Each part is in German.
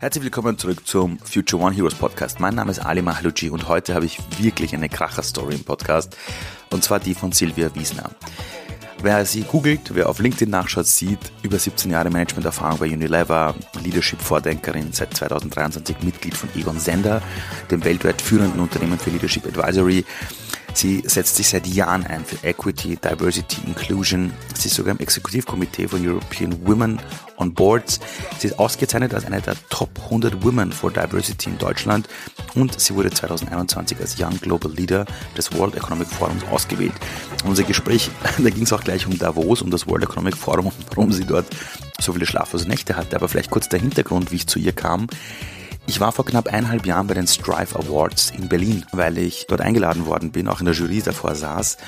Herzlich willkommen zurück zum Future One Heroes Podcast. Mein Name ist Ali Mahluji und heute habe ich wirklich eine Kracher-Story im Podcast und zwar die von Silvia Wiesner. Wer sie googelt, wer auf LinkedIn nachschaut, sieht über 17 Jahre Managementerfahrung bei Unilever, Leadership-Vordenkerin, seit 2023 Mitglied von Egon Sender, dem weltweit führenden Unternehmen für Leadership Advisory. Sie setzt sich seit Jahren ein für Equity, Diversity, Inclusion. Sie ist sogar im Exekutivkomitee von European Women on Boards. Sie ist ausgezeichnet als eine der Top 100 Women for Diversity in Deutschland und sie wurde 2021 als Young Global Leader des World Economic Forums ausgewählt. Unser Gespräch, da ging es auch gleich um Davos, um das World Economic Forum und warum sie dort so viele schlaflose Nächte hatte. Aber vielleicht kurz der Hintergrund, wie ich zu ihr kam. Ich war vor knapp eineinhalb Jahren bei den Strive Awards in Berlin, weil ich dort eingeladen worden bin, auch in der Jury davor saß.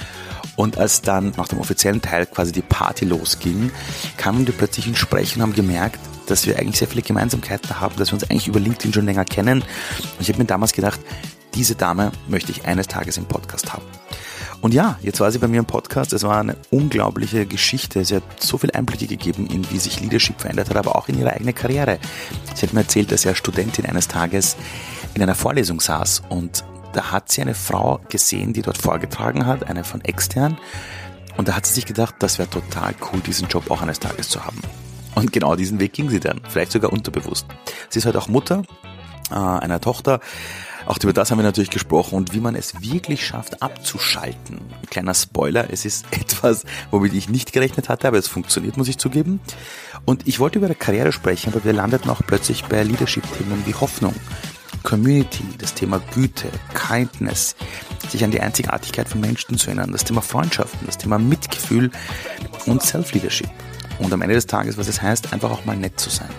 Und als dann nach dem offiziellen Teil quasi die Party losging, kamen wir plötzlich ins Sprechen und haben gemerkt, dass wir eigentlich sehr viele Gemeinsamkeiten haben, dass wir uns eigentlich über LinkedIn schon länger kennen. Und ich habe mir damals gedacht, diese Dame möchte ich eines Tages im Podcast haben. Und ja, jetzt war sie bei mir im Podcast. Es war eine unglaubliche Geschichte. Sie hat so viel Einblicke gegeben, in wie sich Leadership verändert hat, aber auch in ihre eigene Karriere. Sie hat mir erzählt, dass sie als Studentin eines Tages in einer Vorlesung saß und da hat sie eine Frau gesehen, die dort vorgetragen hat, eine von extern. Und da hat sie sich gedacht, das wäre total cool, diesen Job auch eines Tages zu haben. Und genau diesen Weg ging sie dann, vielleicht sogar unterbewusst. Sie ist heute auch Mutter äh, einer Tochter auch über das haben wir natürlich gesprochen und wie man es wirklich schafft abzuschalten. Ein kleiner Spoiler, es ist etwas, womit ich nicht gerechnet hatte, aber es funktioniert, muss ich zugeben. Und ich wollte über die Karriere sprechen, aber wir landeten auch plötzlich bei Leadership-Themen wie Hoffnung, Community, das Thema Güte, Kindness, sich an die Einzigartigkeit von Menschen zu erinnern, das Thema Freundschaften, das Thema Mitgefühl und Self-Leadership. Und am Ende des Tages, was es heißt, einfach auch mal nett zu sein.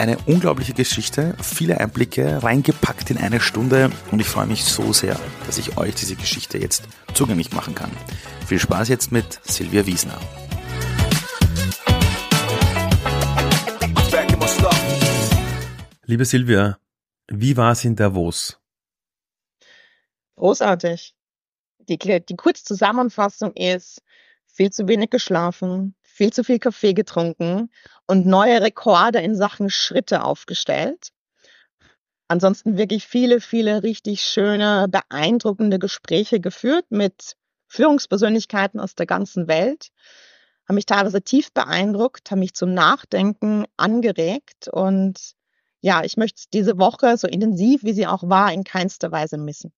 Eine unglaubliche Geschichte, viele Einblicke reingepackt in eine Stunde und ich freue mich so sehr, dass ich euch diese Geschichte jetzt zugänglich machen kann. Viel Spaß jetzt mit Silvia Wiesner. Liebe Silvia, wie war es in Davos? Großartig. Die, die Kurzzusammenfassung ist viel zu wenig geschlafen, viel zu viel Kaffee getrunken und neue Rekorde in Sachen Schritte aufgestellt. Ansonsten wirklich viele, viele richtig schöne, beeindruckende Gespräche geführt mit Führungspersönlichkeiten aus der ganzen Welt. Haben mich teilweise tief beeindruckt, haben mich zum Nachdenken angeregt und ja, ich möchte diese Woche so intensiv, wie sie auch war, in keinster Weise missen.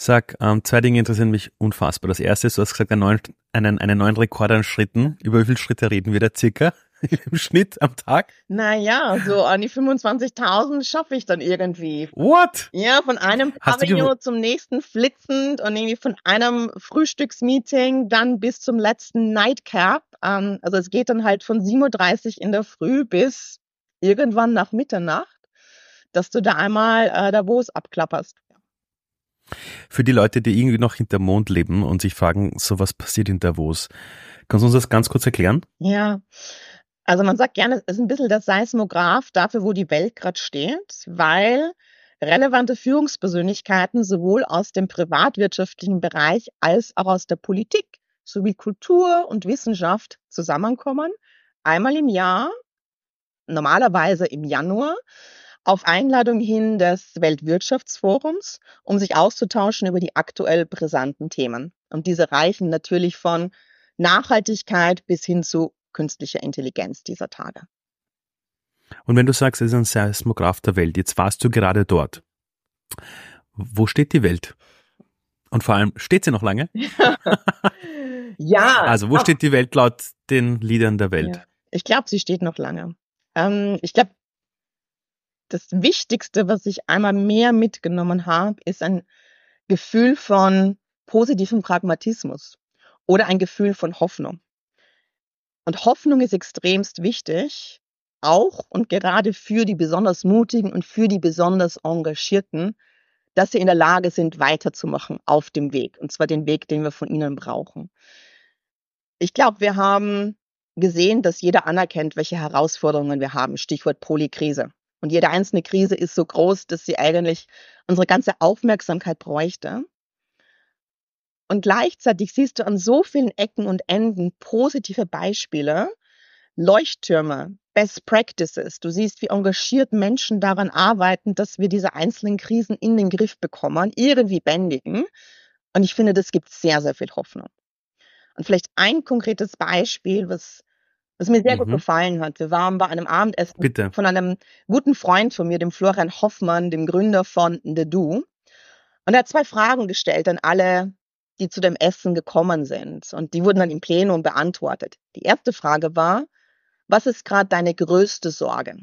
Sag, ähm, zwei Dinge interessieren mich unfassbar. Das erste ist, du hast gesagt, einen neuen, einen, einen neuen Rekord an Schritten. Über wie viele Schritte reden wir da circa im Schnitt am Tag? Naja, so an die 25.000 schaffe ich dann irgendwie. What? Ja, von einem Pavillon zum nächsten flitzend und irgendwie von einem Frühstücksmeeting dann bis zum letzten Nightcap. Ähm, also es geht dann halt von 7.30 Uhr in der Früh bis irgendwann nach Mitternacht, dass du da einmal äh, Davos abklapperst. Für die Leute, die irgendwie noch hinter Mond leben und sich fragen, so was passiert in Davos, kannst du uns das ganz kurz erklären? Ja, also man sagt gerne, es ist ein bisschen der Seismograph dafür, wo die Welt gerade steht, weil relevante Führungspersönlichkeiten sowohl aus dem privatwirtschaftlichen Bereich als auch aus der Politik sowie Kultur und Wissenschaft zusammenkommen. Einmal im Jahr, normalerweise im Januar, auf Einladung hin des Weltwirtschaftsforums, um sich auszutauschen über die aktuell brisanten Themen. Und diese reichen natürlich von Nachhaltigkeit bis hin zu künstlicher Intelligenz dieser Tage. Und wenn du sagst, es ist ein Seismograph der Welt, jetzt warst du gerade dort. Wo steht die Welt? Und vor allem, steht sie noch lange? ja. Also, wo steht die Welt laut den Liedern der Welt? Ja. Ich glaube, sie steht noch lange. Ähm, ich glaube, das Wichtigste, was ich einmal mehr mitgenommen habe, ist ein Gefühl von positivem Pragmatismus oder ein Gefühl von Hoffnung. Und Hoffnung ist extremst wichtig, auch und gerade für die besonders mutigen und für die besonders engagierten, dass sie in der Lage sind, weiterzumachen auf dem Weg. Und zwar den Weg, den wir von ihnen brauchen. Ich glaube, wir haben gesehen, dass jeder anerkennt, welche Herausforderungen wir haben. Stichwort Polykrise. Und jede einzelne Krise ist so groß, dass sie eigentlich unsere ganze Aufmerksamkeit bräuchte. Und gleichzeitig siehst du an so vielen Ecken und Enden positive Beispiele, Leuchttürme, Best Practices. Du siehst, wie engagiert Menschen daran arbeiten, dass wir diese einzelnen Krisen in den Griff bekommen, irgendwie bändigen. Und ich finde, das gibt sehr, sehr viel Hoffnung. Und vielleicht ein konkretes Beispiel, was, was mir sehr mhm. gut gefallen hat. Wir waren bei einem Abendessen Bitte. von einem guten Freund von mir, dem Florian Hoffmann, dem Gründer von The Do. Und er hat zwei Fragen gestellt an alle, die zu dem Essen gekommen sind. Und die wurden dann im Plenum beantwortet. Die erste Frage war, was ist gerade deine größte Sorge?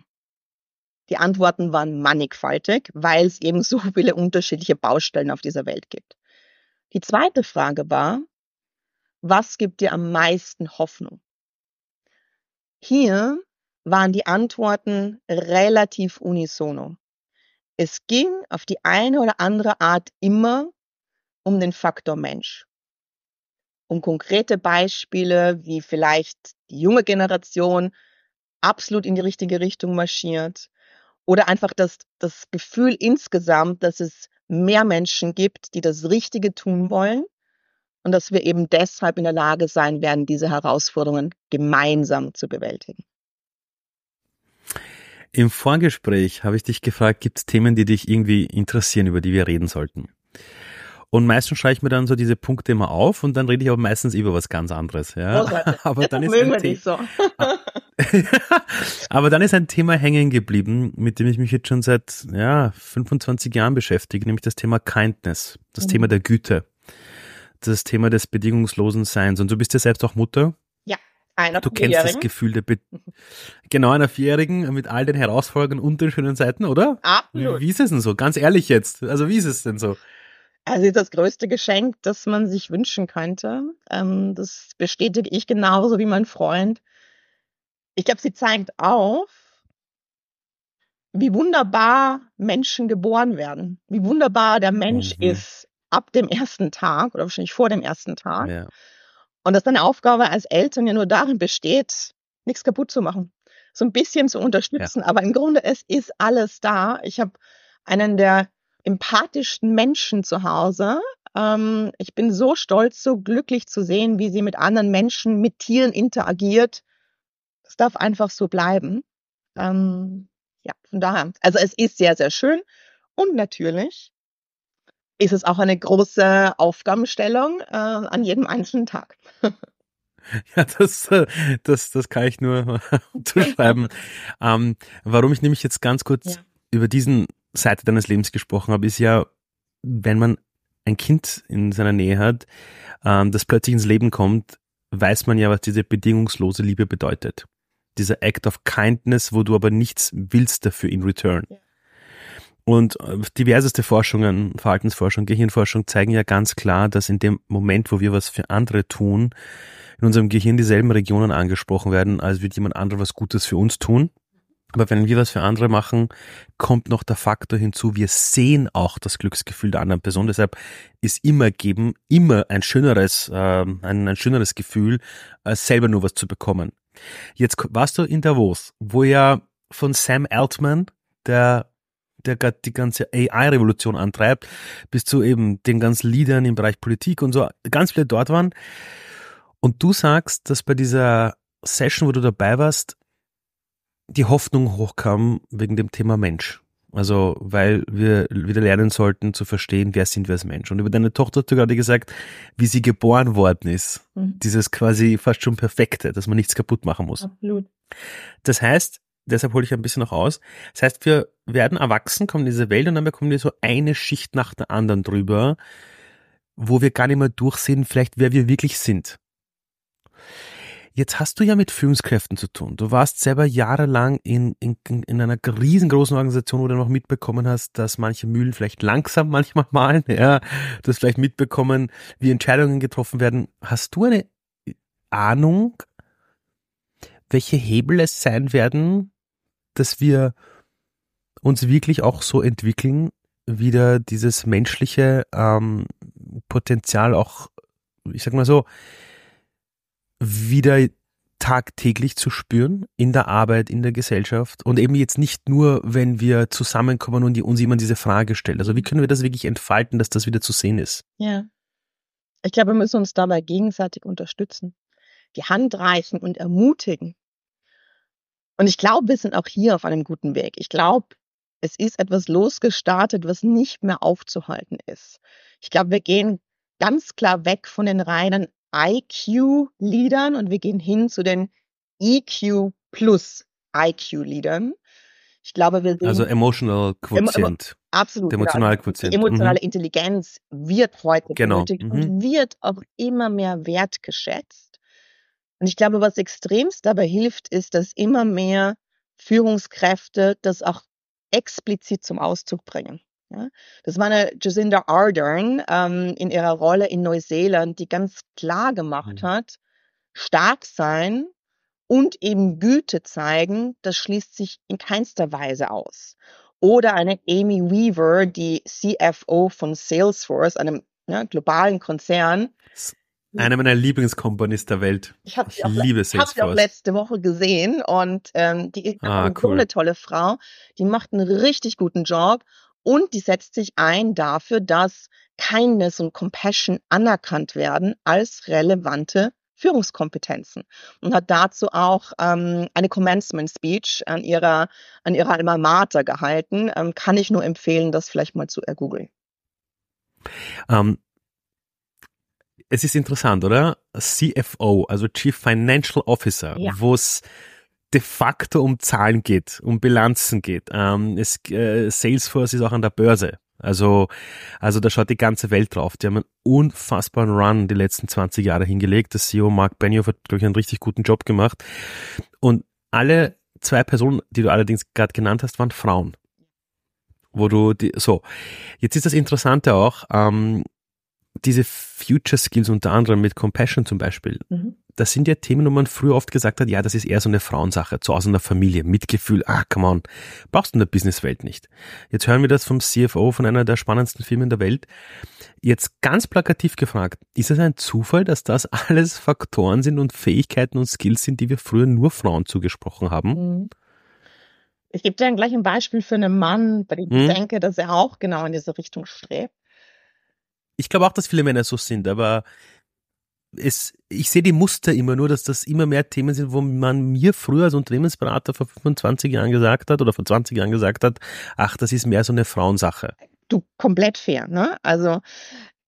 Die Antworten waren mannigfaltig, weil es eben so viele unterschiedliche Baustellen auf dieser Welt gibt. Die zweite Frage war, was gibt dir am meisten Hoffnung? Hier waren die Antworten relativ unisono. Es ging auf die eine oder andere Art immer um den Faktor Mensch. Um konkrete Beispiele, wie vielleicht die junge Generation absolut in die richtige Richtung marschiert oder einfach das, das Gefühl insgesamt, dass es mehr Menschen gibt, die das Richtige tun wollen und dass wir eben deshalb in der Lage sein werden, diese Herausforderungen gemeinsam zu bewältigen. Im Vorgespräch habe ich dich gefragt, gibt es Themen, die dich irgendwie interessieren, über die wir reden sollten? Und meistens schreibe ich mir dann so diese Punkte immer auf und dann rede ich aber meistens über was ganz anderes. Ja. aber dann ist ein The so. aber dann ist ein Thema hängen geblieben, mit dem ich mich jetzt schon seit ja, 25 Jahren beschäftige, nämlich das Thema Kindness, das mhm. Thema der Güte, das Thema des bedingungslosen Seins. Und du bist ja selbst auch Mutter. Ja, einer Du kennst das Gefühl der Be genau einer Vierjährigen mit all den Herausforderungen und den schönen Seiten, oder? Absolut. Wie ist es denn so? Ganz ehrlich jetzt. Also wie ist es denn so? Also das größte Geschenk, das man sich wünschen könnte. Ähm, das bestätige ich genauso wie mein Freund. Ich glaube, sie zeigt auf, wie wunderbar Menschen geboren werden, wie wunderbar der Mensch mhm. ist ab dem ersten Tag oder wahrscheinlich vor dem ersten Tag. Ja. Und dass deine Aufgabe als Eltern ja nur darin besteht, nichts kaputt zu machen, so ein bisschen zu unterstützen. Ja. Aber im Grunde es ist alles da. Ich habe einen der empathischsten Menschen zu Hause. Ähm, ich bin so stolz, so glücklich zu sehen, wie sie mit anderen Menschen, mit Tieren interagiert. Das darf einfach so bleiben. Ähm, ja, von daher. Also es ist sehr, sehr schön. Und natürlich ist es auch eine große Aufgabenstellung äh, an jedem einzelnen Tag. Ja, das, äh, das, das kann ich nur zuschreiben. ähm, warum ich nämlich jetzt ganz kurz ja. über diesen Seite deines Lebens gesprochen habe, ist ja, wenn man ein Kind in seiner Nähe hat, ähm, das plötzlich ins Leben kommt, weiß man ja, was diese bedingungslose Liebe bedeutet. Dieser Act of Kindness, wo du aber nichts willst dafür in return. Ja. Und äh, diverseste Forschungen, Verhaltensforschung, Gehirnforschung zeigen ja ganz klar, dass in dem Moment, wo wir was für andere tun, in unserem Gehirn dieselben Regionen angesprochen werden, als wird jemand anderes was Gutes für uns tun. Aber wenn wir was für andere machen, kommt noch der Faktor hinzu, wir sehen auch das Glücksgefühl der anderen Person. Deshalb ist immer geben immer ein schöneres, äh, ein, ein schöneres Gefühl, als selber nur was zu bekommen. Jetzt warst du in Davos, wo ja von Sam Altman, der der gerade die ganze AI-Revolution antreibt, bis zu eben den ganzen Leadern im Bereich Politik und so, ganz viele dort waren. Und du sagst, dass bei dieser Session, wo du dabei warst, die Hoffnung hochkam wegen dem Thema Mensch. Also, weil wir wieder lernen sollten zu verstehen, wer sind wir als Mensch. Und über deine Tochter hast du gerade gesagt, wie sie geboren worden ist. Mhm. Dieses quasi fast schon perfekte, dass man nichts kaputt machen muss. Absolut. Das heißt, deshalb hole ich ein bisschen noch aus. Das heißt, wir werden erwachsen, kommen in diese Welt und dann bekommen wir so eine Schicht nach der anderen drüber, wo wir gar nicht mehr durchsehen, vielleicht wer wir wirklich sind. Jetzt hast du ja mit Führungskräften zu tun. Du warst selber jahrelang in, in, in einer riesengroßen Organisation, wo du noch mitbekommen hast, dass manche Mühlen vielleicht langsam manchmal malen. Ja, du hast vielleicht mitbekommen, wie Entscheidungen getroffen werden. Hast du eine Ahnung, welche Hebel es sein werden, dass wir uns wirklich auch so entwickeln, wieder dieses menschliche ähm, Potenzial auch, ich sag mal so, wieder tagtäglich zu spüren in der Arbeit, in der Gesellschaft und eben jetzt nicht nur, wenn wir zusammenkommen und uns jemand diese Frage stellt. Also wie können wir das wirklich entfalten, dass das wieder zu sehen ist? Ja. Ich glaube, wir müssen uns dabei gegenseitig unterstützen, die Hand reichen und ermutigen. Und ich glaube, wir sind auch hier auf einem guten Weg. Ich glaube, es ist etwas losgestartet, was nicht mehr aufzuhalten ist. Ich glaube, wir gehen ganz klar weg von den reinen IQ-Leadern und wir gehen hin zu den EQ plus IQ-Leadern. Ich glaube, wir sehen. Also Emotional Quotient. absolut. Der emotionale Quotient. Die emotionale mhm. Intelligenz wird heute genau. benötigt mhm. und wird auch immer mehr wertgeschätzt. Und ich glaube, was extremst dabei hilft, ist, dass immer mehr Führungskräfte das auch explizit zum Ausdruck bringen. Ja, das war eine Jacinda Ardern ähm, in ihrer Rolle in Neuseeland, die ganz klar gemacht mhm. hat, stark sein und eben Güte zeigen, das schließt sich in keinster Weise aus. Oder eine Amy Weaver, die CFO von Salesforce, einem ja, globalen Konzern. Eine meiner Lieblingskomponisten der Welt. Ich, ich liebe Salesforce. Ich habe sie auch letzte Woche gesehen und ähm, die ist ah, cool. so eine tolle Frau. Die macht einen richtig guten Job und die setzt sich ein dafür, dass Kindness und Compassion anerkannt werden als relevante Führungskompetenzen und hat dazu auch ähm, eine Commencement Speech an ihrer, an ihrer Alma Mater gehalten. Ähm, kann ich nur empfehlen, das vielleicht mal zu ergoogeln. Ähm, es ist interessant, oder? CFO, also Chief Financial Officer, ja. wo es de facto um Zahlen geht, um Bilanzen geht. Ähm, es, äh, Salesforce ist auch an der Börse. Also, also da schaut die ganze Welt drauf. Die haben einen unfassbaren Run die letzten 20 Jahre hingelegt. Der CEO Mark Benioff hat, glaube ich, einen richtig guten Job gemacht. Und alle zwei Personen, die du allerdings gerade genannt hast, waren Frauen. Wo du die, so. Jetzt ist das Interessante auch, ähm, diese Future Skills unter anderem mit Compassion zum Beispiel. Mhm das sind ja Themen, wo man früher oft gesagt hat, ja, das ist eher so eine Frauensache, zu Hause in der Familie, Mitgefühl, ah, come on, brauchst du in der Businesswelt nicht. Jetzt hören wir das vom CFO von einer der spannendsten Firmen der Welt. Jetzt ganz plakativ gefragt, ist es ein Zufall, dass das alles Faktoren sind und Fähigkeiten und Skills sind, die wir früher nur Frauen zugesprochen haben? Mhm. Ich gebe dir gleich ein Beispiel für einen Mann, bei dem ich hm? denke, dass er auch genau in diese Richtung strebt. Ich glaube auch, dass viele Männer so sind, aber es, ich sehe die Muster immer nur, dass das immer mehr Themen sind, wo man mir früher als Unternehmensberater vor 25 Jahren gesagt hat oder vor 20 Jahren gesagt hat, ach, das ist mehr so eine Frauensache. Du, komplett fair, ne? Also,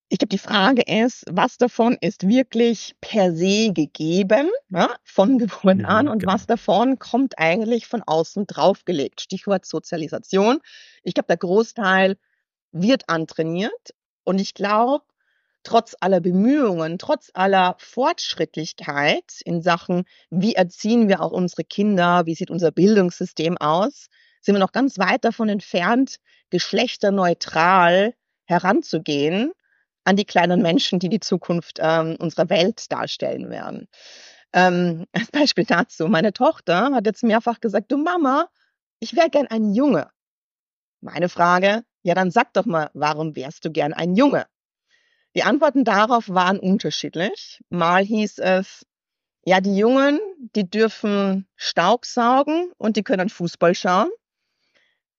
ich glaube, die Frage ist, was davon ist wirklich per se gegeben, ne, von Geburt an, ja, und genau. was davon kommt eigentlich von außen draufgelegt. Stichwort Sozialisation. Ich glaube, der Großteil wird antrainiert. Und ich glaube, trotz aller Bemühungen, trotz aller Fortschrittlichkeit in Sachen, wie erziehen wir auch unsere Kinder, wie sieht unser Bildungssystem aus, sind wir noch ganz weit davon entfernt, geschlechterneutral heranzugehen an die kleinen Menschen, die die Zukunft ähm, unserer Welt darstellen werden. Ähm, als Beispiel dazu, meine Tochter hat jetzt mehrfach gesagt, du Mama, ich wäre gern ein Junge. Meine Frage, ja dann sag doch mal, warum wärst du gern ein Junge? Die Antworten darauf waren unterschiedlich. Mal hieß es, ja, die Jungen, die dürfen Staub saugen und die können Fußball schauen.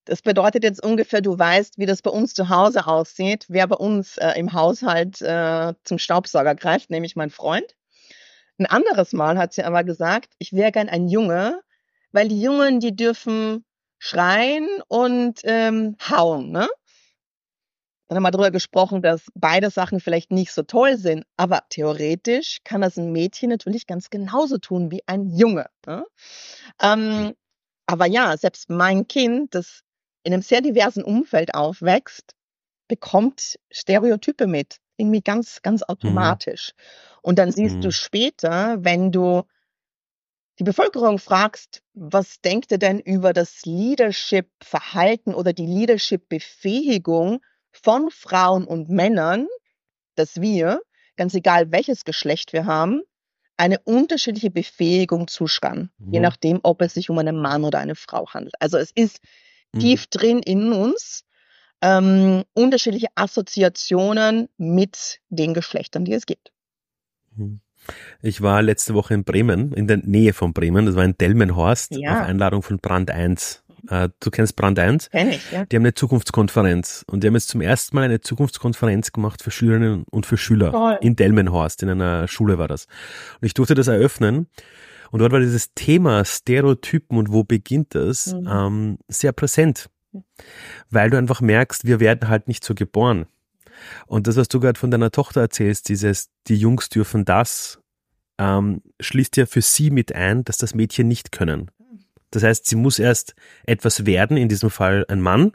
Das bedeutet jetzt ungefähr, du weißt, wie das bei uns zu Hause aussieht, wer bei uns äh, im Haushalt äh, zum Staubsauger greift, nämlich mein Freund. Ein anderes Mal hat sie aber gesagt, ich wäre gern ein Junge, weil die Jungen, die dürfen schreien und ähm, hauen. Ne? Dann haben wir darüber gesprochen, dass beide Sachen vielleicht nicht so toll sind, aber theoretisch kann das ein Mädchen natürlich ganz genauso tun wie ein Junge. Ne? Ähm, aber ja, selbst mein Kind, das in einem sehr diversen Umfeld aufwächst, bekommt Stereotype mit. Irgendwie ganz, ganz mhm. automatisch. Mhm. Und dann siehst mhm. du später, wenn du die Bevölkerung fragst, was denkt ihr denn über das Leadership-Verhalten oder die Leadership-Befähigung von Frauen und Männern, dass wir, ganz egal welches Geschlecht wir haben, eine unterschiedliche Befähigung zuschreiben, mhm. je nachdem, ob es sich um einen Mann oder eine Frau handelt. Also es ist mhm. tief drin in uns ähm, unterschiedliche Assoziationen mit den Geschlechtern, die es gibt. Mhm. Ich war letzte Woche in Bremen, in der Nähe von Bremen, das war in Delmenhorst, ja. auf Einladung von Brand 1. Äh, du kennst Brand 1? Kenn ich, ja. Die haben eine Zukunftskonferenz und die haben jetzt zum ersten Mal eine Zukunftskonferenz gemacht für Schülerinnen und für Schüler Toll. in Delmenhorst, in einer Schule war das. Und ich durfte das eröffnen Und dort war dieses Thema Stereotypen und wo beginnt das mhm. ähm, sehr präsent, weil du einfach merkst, wir werden halt nicht so geboren. Und das, was du gerade von deiner Tochter erzählst, dieses, die Jungs dürfen das, ähm, schließt ja für sie mit ein, dass das Mädchen nicht können. Das heißt, sie muss erst etwas werden, in diesem Fall ein Mann,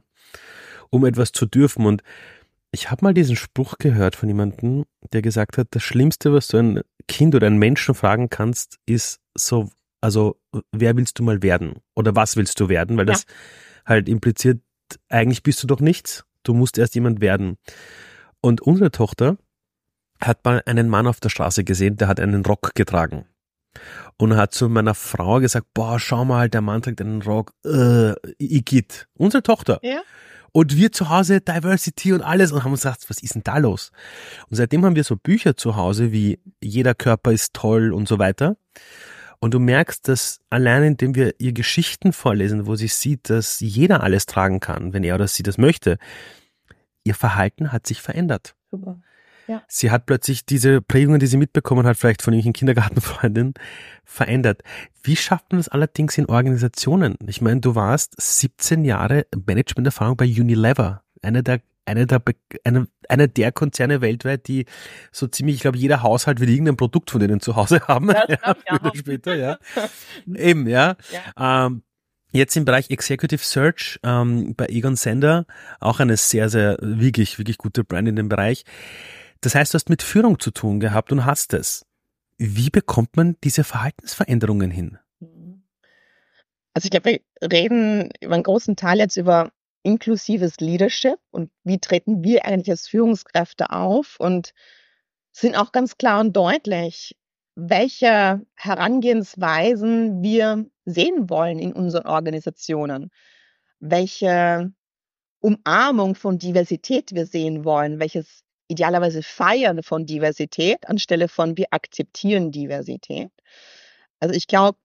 um etwas zu dürfen. Und ich habe mal diesen Spruch gehört von jemandem, der gesagt hat, das Schlimmste, was du ein Kind oder einen Menschen fragen kannst, ist so, also wer willst du mal werden? Oder was willst du werden? Weil ja. das halt impliziert, eigentlich bist du doch nichts. Du musst erst jemand werden. Und unsere Tochter hat mal einen Mann auf der Straße gesehen, der hat einen Rock getragen. Und hat zu meiner Frau gesagt, boah, schau mal, der Mann trägt einen Rock, äh, Igitt. Unsere Tochter. Ja. Und wir zu Hause Diversity und alles und haben uns gesagt, was ist denn da los? Und seitdem haben wir so Bücher zu Hause wie Jeder Körper ist toll und so weiter. Und du merkst, dass allein indem wir ihr Geschichten vorlesen, wo sie sieht, dass jeder alles tragen kann, wenn er oder sie das möchte, ihr Verhalten hat sich verändert. Super. Ja. Sie hat plötzlich diese Prägungen, die sie mitbekommen hat, vielleicht von irgendwelchen Kindergartenfreundinnen, verändert. Wie schafft man das allerdings in Organisationen? Ich meine, du warst 17 Jahre Managementerfahrung bei Unilever, einer der eine der, eine, eine der Konzerne weltweit, die so ziemlich, ich glaube, jeder Haushalt wird irgendein Produkt von denen zu Hause haben. Ja, ja, später, ja. Eben, ja. ja. Ähm, Jetzt im Bereich Executive Search ähm, bei Egon Sender, auch eine sehr, sehr wirklich, wirklich gute Brand in dem Bereich. Das heißt, du hast mit Führung zu tun gehabt und hast es. Wie bekommt man diese Verhaltensveränderungen hin? Also ich glaube, wir reden über einen großen Teil jetzt über inklusives Leadership und wie treten wir eigentlich als Führungskräfte auf und sind auch ganz klar und deutlich, welche Herangehensweisen wir sehen wollen in unseren Organisationen, welche Umarmung von Diversität wir sehen wollen, welches idealerweise Feiern von Diversität anstelle von wir akzeptieren Diversität. Also ich glaube,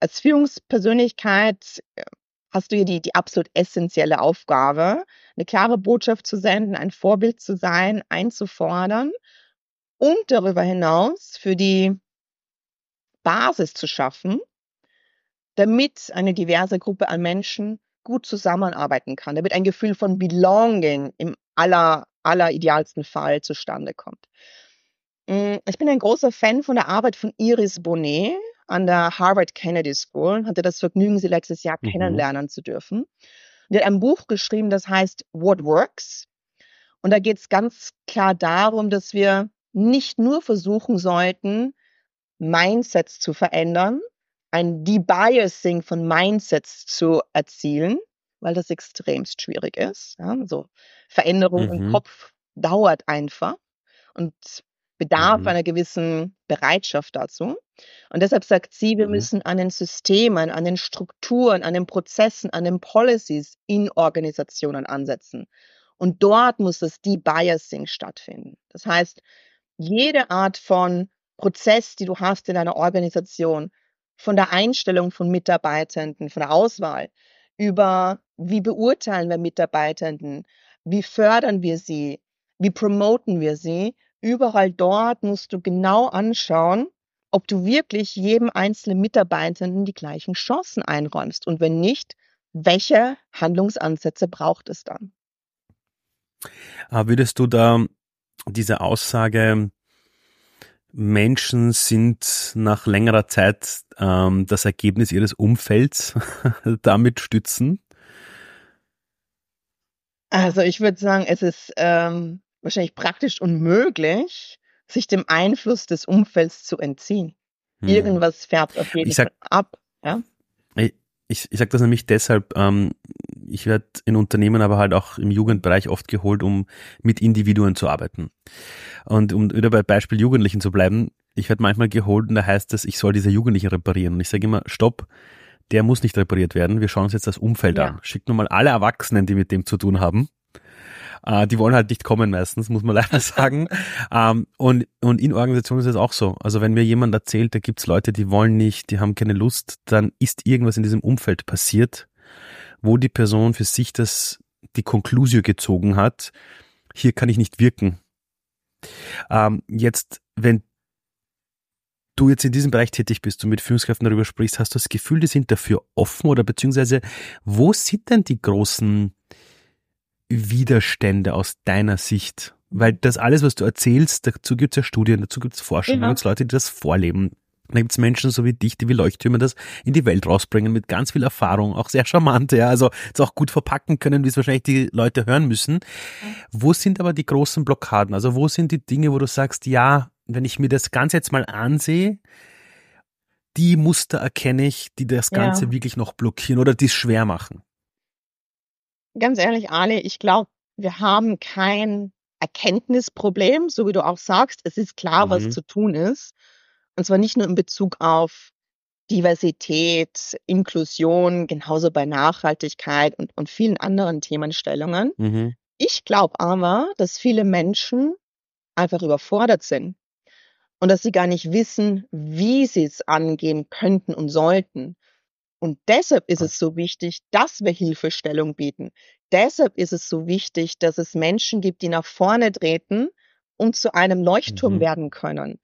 als Führungspersönlichkeit äh, hast du hier die, die absolut essentielle Aufgabe, eine klare Botschaft zu senden, ein Vorbild zu sein, einzufordern und darüber hinaus für die Basis zu schaffen, damit eine diverse Gruppe an Menschen gut zusammenarbeiten kann, damit ein Gefühl von Belonging im aller alleridealsten Fall zustande kommt. Hm, ich bin ein großer Fan von der Arbeit von Iris Bonet an der Harvard Kennedy School und hatte das Vergnügen, sie letztes Jahr mhm. kennenlernen zu dürfen. Sie hat ein Buch geschrieben, das heißt What Works. Und da geht es ganz klar darum, dass wir nicht nur versuchen sollten, Mindsets zu verändern, ein Debiasing von Mindsets zu erzielen, weil das extremst schwierig ist. Ja, so Veränderung mhm. im Kopf dauert einfach und bedarf mhm. einer gewissen Bereitschaft dazu. Und deshalb sagt sie, wir mhm. müssen an den Systemen, an den Strukturen, an den Prozessen, an den Policies in Organisationen ansetzen. Und dort muss das Debiasing stattfinden. Das heißt, jede Art von Prozess, die du hast in einer Organisation, von der Einstellung von Mitarbeitenden, von der Auswahl, über wie beurteilen wir Mitarbeitenden, wie fördern wir sie, wie promoten wir sie, überall dort musst du genau anschauen, ob du wirklich jedem einzelnen Mitarbeitenden die gleichen Chancen einräumst und wenn nicht, welche Handlungsansätze braucht es dann? Ah, würdest du da diese Aussage Menschen sind nach längerer Zeit ähm, das Ergebnis ihres Umfelds damit stützen? Also ich würde sagen, es ist ähm, wahrscheinlich praktisch unmöglich, sich dem Einfluss des Umfelds zu entziehen. Hm. Irgendwas färbt auf jeden Fall ab. Ja? Ich, ich, ich sage das nämlich deshalb, ähm, ich werde in Unternehmen, aber halt auch im Jugendbereich oft geholt, um mit Individuen zu arbeiten. Und um wieder bei Beispiel Jugendlichen zu bleiben, ich werde manchmal geholt und da heißt es, ich soll diese Jugendlichen reparieren. Und ich sage immer, stopp, der muss nicht repariert werden. Wir schauen uns jetzt das Umfeld ja. an. Schickt nur mal alle Erwachsenen, die mit dem zu tun haben. Äh, die wollen halt nicht kommen meistens, muss man leider sagen. ähm, und, und in Organisationen ist es auch so. Also wenn mir jemand erzählt, da gibt's Leute, die wollen nicht, die haben keine Lust, dann ist irgendwas in diesem Umfeld passiert, wo die Person für sich das, die Konklusio gezogen hat, hier kann ich nicht wirken. Ähm, jetzt, wenn du jetzt in diesem Bereich tätig bist und mit Führungskräften darüber sprichst, hast du das Gefühl, die sind dafür offen oder beziehungsweise wo sind denn die großen Widerstände aus deiner Sicht? Weil das alles, was du erzählst, dazu gibt es ja Studien, dazu gibt es Forschung, ja. da gibt es Leute, die das vorleben. Da gibt es Menschen so wie dich, die wie Leuchttürme das in die Welt rausbringen mit ganz viel Erfahrung, auch sehr charmant, ja, also es auch gut verpacken können, wie es wahrscheinlich die Leute hören müssen. Wo sind aber die großen Blockaden? Also wo sind die Dinge, wo du sagst, ja, wenn ich mir das Ganze jetzt mal ansehe, die Muster erkenne ich, die das Ganze ja. wirklich noch blockieren oder die es schwer machen? Ganz ehrlich, Ali, ich glaube, wir haben kein Erkenntnisproblem, so wie du auch sagst. Es ist klar, mhm. was zu tun ist. Und zwar nicht nur in Bezug auf Diversität, Inklusion, genauso bei Nachhaltigkeit und, und vielen anderen Themenstellungen. Mhm. Ich glaube aber, dass viele Menschen einfach überfordert sind und dass sie gar nicht wissen, wie sie es angehen könnten und sollten. Und deshalb ist es so wichtig, dass wir Hilfestellung bieten. Deshalb ist es so wichtig, dass es Menschen gibt, die nach vorne treten und zu einem Leuchtturm mhm. werden können,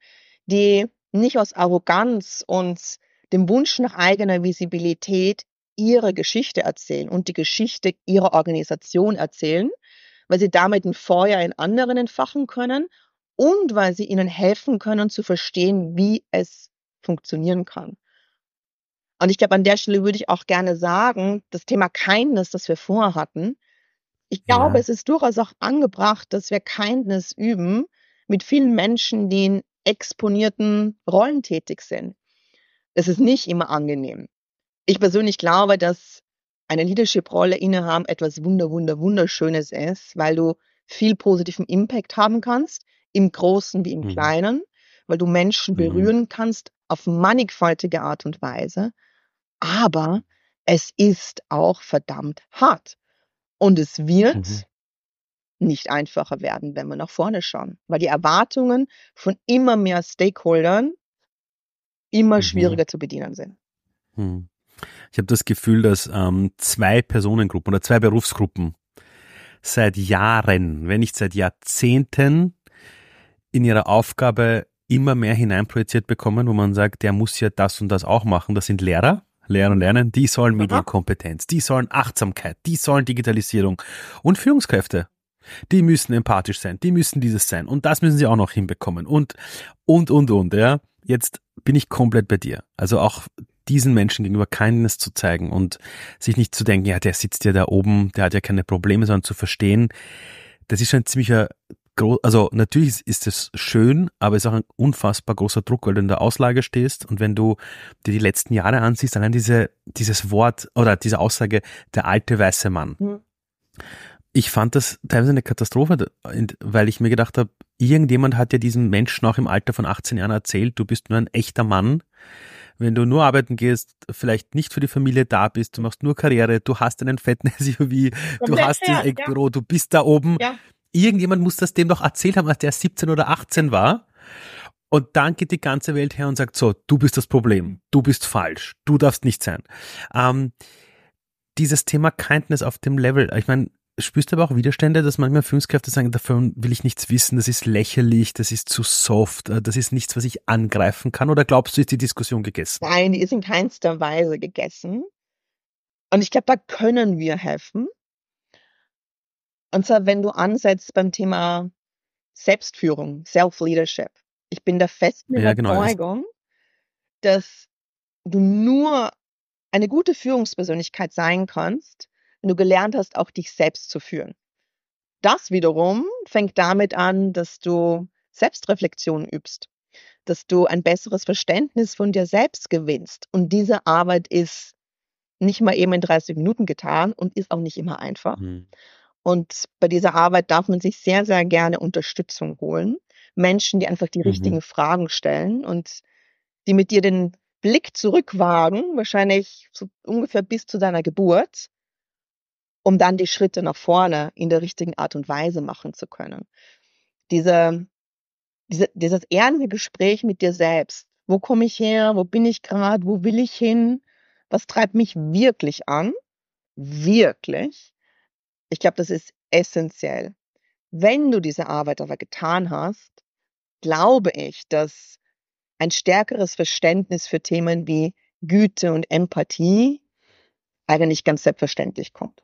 die nicht aus Arroganz und dem Wunsch nach eigener Visibilität ihre Geschichte erzählen und die Geschichte ihrer Organisation erzählen, weil sie damit ein Feuer in anderen entfachen können und weil sie ihnen helfen können zu verstehen, wie es funktionieren kann. Und ich glaube, an der Stelle würde ich auch gerne sagen, das Thema Kindness, das wir vorher hatten, ich glaube, ja. es ist durchaus auch angebracht, dass wir Kindness üben mit vielen Menschen, die in exponierten Rollen tätig sind. Es ist nicht immer angenehm. Ich persönlich glaube, dass eine Leadership-Rolle innehaben etwas wunder, wunder, wunderschönes ist, weil du viel positiven Impact haben kannst, im Großen wie im mhm. Kleinen, weil du Menschen mhm. berühren kannst auf mannigfaltige Art und Weise aber es ist auch verdammt hart. Und es wird mhm. Nicht einfacher werden, wenn wir nach vorne schauen, weil die Erwartungen von immer mehr Stakeholdern immer mhm. schwieriger zu bedienen sind. Mhm. Ich habe das Gefühl, dass ähm, zwei Personengruppen oder zwei Berufsgruppen seit Jahren, wenn nicht seit Jahrzehnten, in ihrer Aufgabe immer mehr hineinprojiziert bekommen, wo man sagt, der muss ja das und das auch machen. Das sind Lehrer, Lernen und Lernen, die sollen Medienkompetenz, die sollen Achtsamkeit, die sollen Digitalisierung und Führungskräfte. Die müssen empathisch sein, die müssen dieses sein und das müssen sie auch noch hinbekommen und, und, und, und, ja. Jetzt bin ich komplett bei dir. Also auch diesen Menschen gegenüber Kindness zu zeigen und sich nicht zu denken, ja, der sitzt ja da oben, der hat ja keine Probleme, sondern zu verstehen, das ist schon ein ziemlicher also natürlich ist es schön, aber es ist auch ein unfassbar großer Druck, weil du in der Auslage stehst und wenn du dir die letzten Jahre ansiehst, allein diese, dieses Wort oder diese Aussage, der alte weiße Mann. Mhm. Ich fand das teilweise eine Katastrophe, weil ich mir gedacht habe, irgendjemand hat ja diesem Menschen auch im Alter von 18 Jahren erzählt, du bist nur ein echter Mann. Wenn du nur arbeiten gehst, vielleicht nicht für die Familie da bist, du machst nur Karriere, du hast einen fetten SUV, du hast dieses Eckbüro, ja. du bist da oben. Ja irgendjemand muss das dem doch erzählt haben, als der 17 oder 18 war. Und dann geht die ganze Welt her und sagt so, du bist das Problem, du bist falsch, du darfst nicht sein. Ähm, dieses Thema Kindness auf dem Level, ich meine, spürst du aber auch Widerstände, dass manchmal Führungskräfte sagen, davon will ich nichts wissen, das ist lächerlich, das ist zu soft, äh, das ist nichts, was ich angreifen kann? Oder glaubst du, ist die Diskussion gegessen? Nein, die ist in keinster Weise gegessen. Und ich glaube, da können wir helfen. Und zwar, wenn du ansetzt beim Thema Selbstführung, Self-Leadership. Ich bin der festen ja, genau, Überzeugung, dass du nur eine gute Führungspersönlichkeit sein kannst, wenn du gelernt hast, auch dich selbst zu führen. Das wiederum fängt damit an, dass du Selbstreflexion übst, dass du ein besseres Verständnis von dir selbst gewinnst. Und diese Arbeit ist nicht mal eben in 30 Minuten getan und ist auch nicht immer einfach. Mhm. Und bei dieser Arbeit darf man sich sehr, sehr gerne Unterstützung holen. Menschen, die einfach die mhm. richtigen Fragen stellen und die mit dir den Blick zurückwagen, wahrscheinlich so ungefähr bis zu deiner Geburt, um dann die Schritte nach vorne in der richtigen Art und Weise machen zu können. Diese, diese, dieses ehrliche Gespräch mit dir selbst. Wo komme ich her? Wo bin ich gerade? Wo will ich hin? Was treibt mich wirklich an? Wirklich? Ich glaube, das ist essentiell. Wenn du diese Arbeit aber getan hast, glaube ich, dass ein stärkeres Verständnis für Themen wie Güte und Empathie eigentlich ganz selbstverständlich kommt.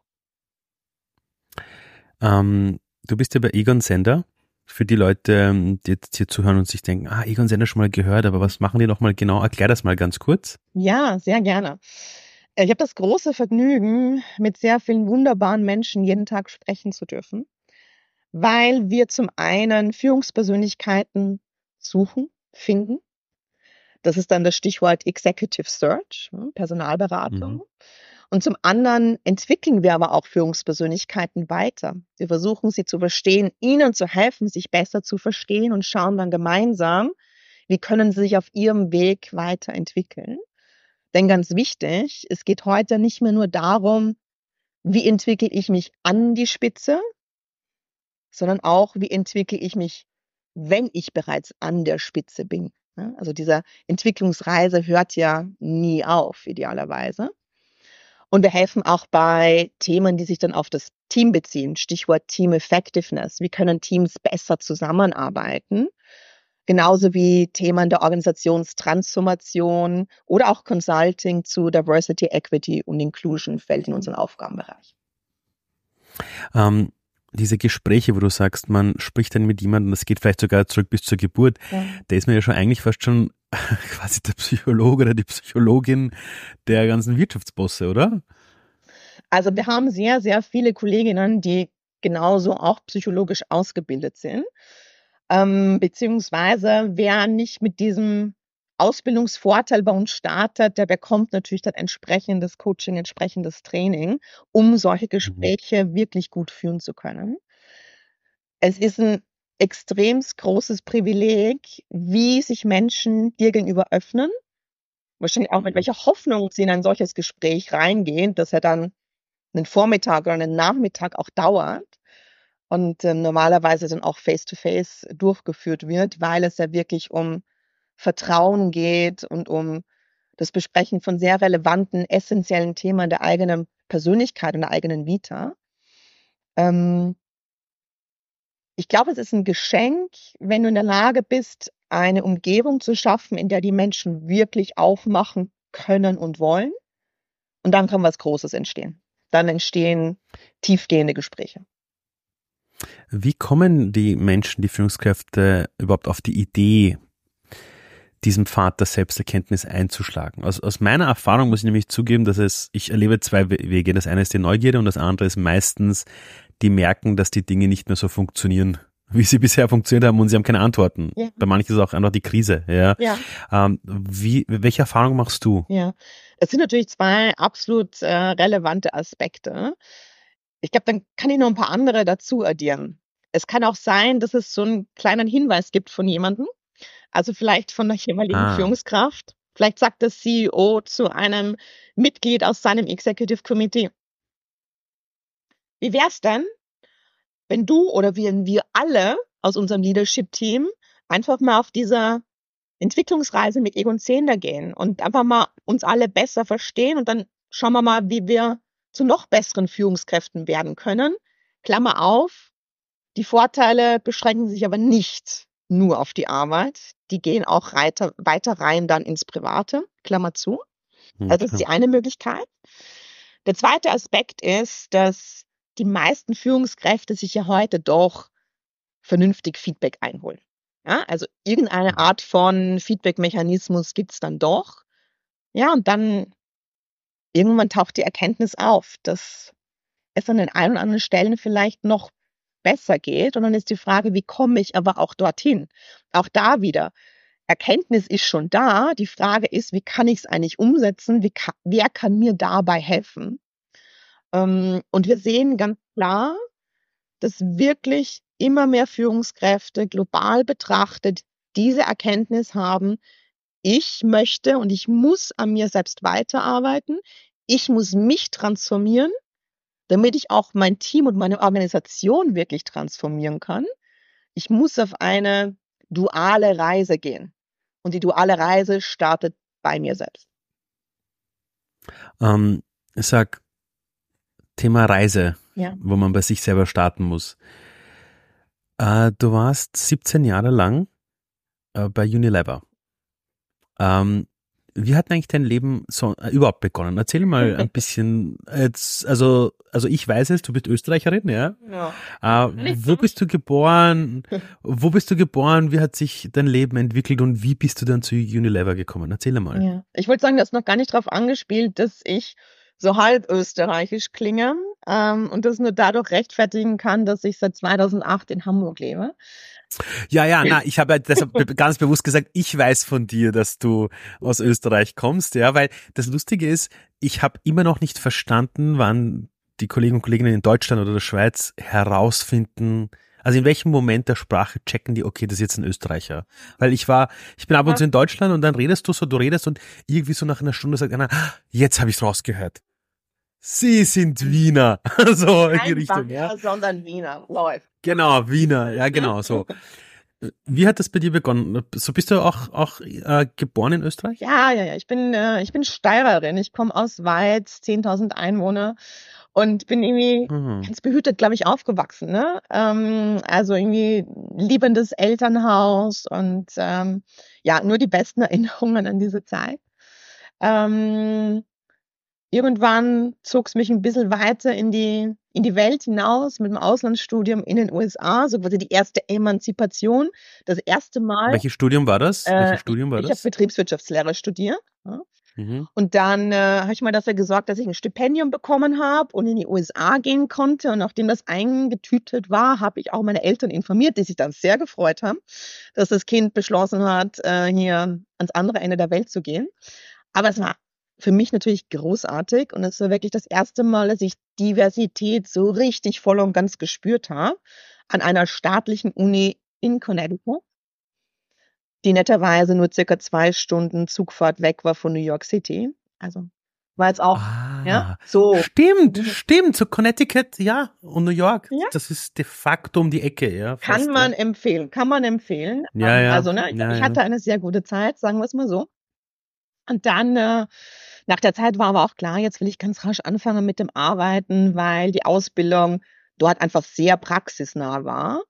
Ähm, du bist ja bei Egon Sender. Für die Leute, ähm, die jetzt hier zuhören und sich denken, ah, Egon Sender schon mal gehört, aber was machen die nochmal genau? Erklär das mal ganz kurz. Ja, sehr gerne. Ich habe das große Vergnügen, mit sehr vielen wunderbaren Menschen jeden Tag sprechen zu dürfen, weil wir zum einen Führungspersönlichkeiten suchen, finden. Das ist dann das Stichwort Executive Search, hm, Personalberatung. Mhm. Und zum anderen entwickeln wir aber auch Führungspersönlichkeiten weiter. Wir versuchen sie zu verstehen, ihnen zu helfen, sich besser zu verstehen und schauen dann gemeinsam, wie können sie sich auf ihrem Weg weiterentwickeln. Denn ganz wichtig, es geht heute nicht mehr nur darum, wie entwickle ich mich an die Spitze, sondern auch, wie entwickle ich mich, wenn ich bereits an der Spitze bin. Also diese Entwicklungsreise hört ja nie auf, idealerweise. Und wir helfen auch bei Themen, die sich dann auf das Team beziehen. Stichwort Team Effectiveness. Wie können Teams besser zusammenarbeiten? Genauso wie Themen der Organisationstransformation oder auch Consulting zu Diversity, Equity und Inclusion fällt in unseren Aufgabenbereich. Ähm, diese Gespräche, wo du sagst, man spricht dann mit jemandem, das geht vielleicht sogar zurück bis zur Geburt, ja. da ist man ja schon eigentlich fast schon quasi der Psychologe oder die Psychologin der ganzen Wirtschaftsbosse, oder? Also wir haben sehr, sehr viele Kolleginnen, die genauso auch psychologisch ausgebildet sind. Ähm, beziehungsweise wer nicht mit diesem Ausbildungsvorteil bei uns startet, der bekommt natürlich dann entsprechendes Coaching, entsprechendes Training, um solche mhm. Gespräche wirklich gut führen zu können. Es ist ein extrem großes Privileg, wie sich Menschen dir gegenüber öffnen. Wahrscheinlich auch mit mhm. welcher Hoffnung sie in ein solches Gespräch reingehen, dass er dann einen Vormittag oder einen Nachmittag auch dauert und äh, normalerweise dann auch face-to-face -face durchgeführt wird, weil es ja wirklich um Vertrauen geht und um das Besprechen von sehr relevanten, essentiellen Themen der eigenen Persönlichkeit und der eigenen Vita. Ähm, ich glaube, es ist ein Geschenk, wenn du in der Lage bist, eine Umgebung zu schaffen, in der die Menschen wirklich aufmachen können und wollen. Und dann kann was Großes entstehen. Dann entstehen tiefgehende Gespräche. Wie kommen die Menschen, die Führungskräfte überhaupt auf die Idee, diesem Pfad der Selbsterkenntnis einzuschlagen. Aus, aus meiner Erfahrung muss ich nämlich zugeben, dass es, ich erlebe zwei Wege. Das eine ist die Neugierde und das andere ist meistens, die merken, dass die Dinge nicht mehr so funktionieren, wie sie bisher funktioniert haben und sie haben keine Antworten. Ja. Bei manchen ist es auch einfach die Krise. Ja. ja. Ähm, wie, welche Erfahrung machst du? Ja, das sind natürlich zwei absolut äh, relevante Aspekte. Ich glaube, dann kann ich noch ein paar andere dazu addieren. Es kann auch sein, dass es so einen kleinen Hinweis gibt von jemandem, also vielleicht von der jeweiligen ah. Führungskraft. Vielleicht sagt der CEO zu einem Mitglied aus seinem Executive Committee. Wie wäre es denn, wenn du oder wenn wir alle aus unserem Leadership-Team einfach mal auf dieser Entwicklungsreise mit Egon Zehnder gehen und einfach mal uns alle besser verstehen und dann schauen wir mal, wie wir zu noch besseren Führungskräften werden können. Klammer auf, die Vorteile beschränken sich aber nicht nur auf die Arbeit. Die gehen auch weiter, weiter rein dann ins Private, Klammer zu. Also das ist die eine Möglichkeit. Der zweite Aspekt ist, dass die meisten Führungskräfte sich ja heute doch vernünftig Feedback einholen. Ja, also irgendeine mhm. Art von Feedback-Mechanismus gibt's dann doch. Ja, und dann irgendwann taucht die Erkenntnis auf, dass es an den ein oder anderen Stellen vielleicht noch besser geht. Und dann ist die Frage, wie komme ich aber auch dorthin? Auch da wieder. Erkenntnis ist schon da. Die Frage ist, wie kann ich es eigentlich umsetzen? Kann, wer kann mir dabei helfen? Ähm, und wir sehen ganz klar, dass wirklich immer mehr Führungskräfte global betrachtet diese Erkenntnis haben, ich möchte und ich muss an mir selbst weiterarbeiten. Ich muss mich transformieren damit ich auch mein Team und meine Organisation wirklich transformieren kann, ich muss auf eine duale Reise gehen. Und die duale Reise startet bei mir selbst. Ähm, ich sag Thema Reise, ja. wo man bei sich selber starten muss. Äh, du warst 17 Jahre lang äh, bei Unilever. Ähm, wie hat eigentlich dein Leben so äh, überhaupt begonnen? Erzähl mal ein bisschen. Jetzt, also, also ich weiß es, du bist Österreicherin, ja. ja. Äh, wo bist du geboren? wo bist du geboren? Wie hat sich dein Leben entwickelt und wie bist du dann zu Unilever gekommen? Erzähl mal. Ja. Ich wollte sagen, das ist noch gar nicht darauf angespielt, dass ich so halb österreichisch klinge ähm, und das nur dadurch rechtfertigen kann, dass ich seit 2008 in Hamburg lebe. Ja, ja, na, ich habe deshalb ganz bewusst gesagt, ich weiß von dir, dass du aus Österreich kommst, ja, weil das Lustige ist, ich habe immer noch nicht verstanden, wann die Kollegen und Kolleginnen in Deutschland oder der Schweiz herausfinden, also in welchem Moment der Sprache checken die, okay, das ist jetzt ein Österreicher. Weil ich war, ich bin ab und zu in Deutschland und dann redest du so, du redest und irgendwie so nach einer Stunde sagt einer, ah, jetzt habe ich's rausgehört. Sie sind Wiener. so in die Richtung, ja. sondern Wiener, läuft. Genau, Wiener, ja genau, so. Wie hat das bei dir begonnen? So bist du auch, auch äh, geboren in Österreich? Ja, ja, ja. Ich bin, äh, ich bin Steirerin. Ich komme aus Weiz, 10.000 Einwohner und bin irgendwie mhm. ganz behütet, glaube ich, aufgewachsen. Ne? Ähm, also irgendwie liebendes Elternhaus und ähm, ja, nur die besten Erinnerungen an diese Zeit. Ähm, irgendwann zog es mich ein bisschen weiter in die, in die Welt hinaus mit dem Auslandsstudium in den USA, so quasi die erste Emanzipation. Das erste Mal. Welches Studium war das? Äh, Welches Studium war ich das? Ich habe Betriebswirtschaftslehre studiert. Ja. Mhm. Und dann äh, habe ich mal dafür gesorgt, dass ich ein Stipendium bekommen habe und in die USA gehen konnte. Und nachdem das eingetütet war, habe ich auch meine Eltern informiert, die sich dann sehr gefreut haben, dass das Kind beschlossen hat, äh, hier ans andere Ende der Welt zu gehen. Aber es war für mich natürlich großartig und es war wirklich das erste Mal, dass ich Diversität so richtig voll und ganz gespürt habe an einer staatlichen Uni in Connecticut, die netterweise nur circa zwei Stunden Zugfahrt weg war von New York City. Also war jetzt auch, ah, ja, so. Stimmt, mhm. stimmt, so Connecticut, ja, und New York. Ja. Das ist de facto um die Ecke, ja. Fast, kann man ja. empfehlen, kann man empfehlen. Ja, ja. Also, ne, ja, ich hatte eine sehr gute Zeit, sagen wir es mal so. Und dann, äh, nach der Zeit war aber auch klar, jetzt will ich ganz rasch anfangen mit dem Arbeiten, weil die Ausbildung dort einfach sehr praxisnah war.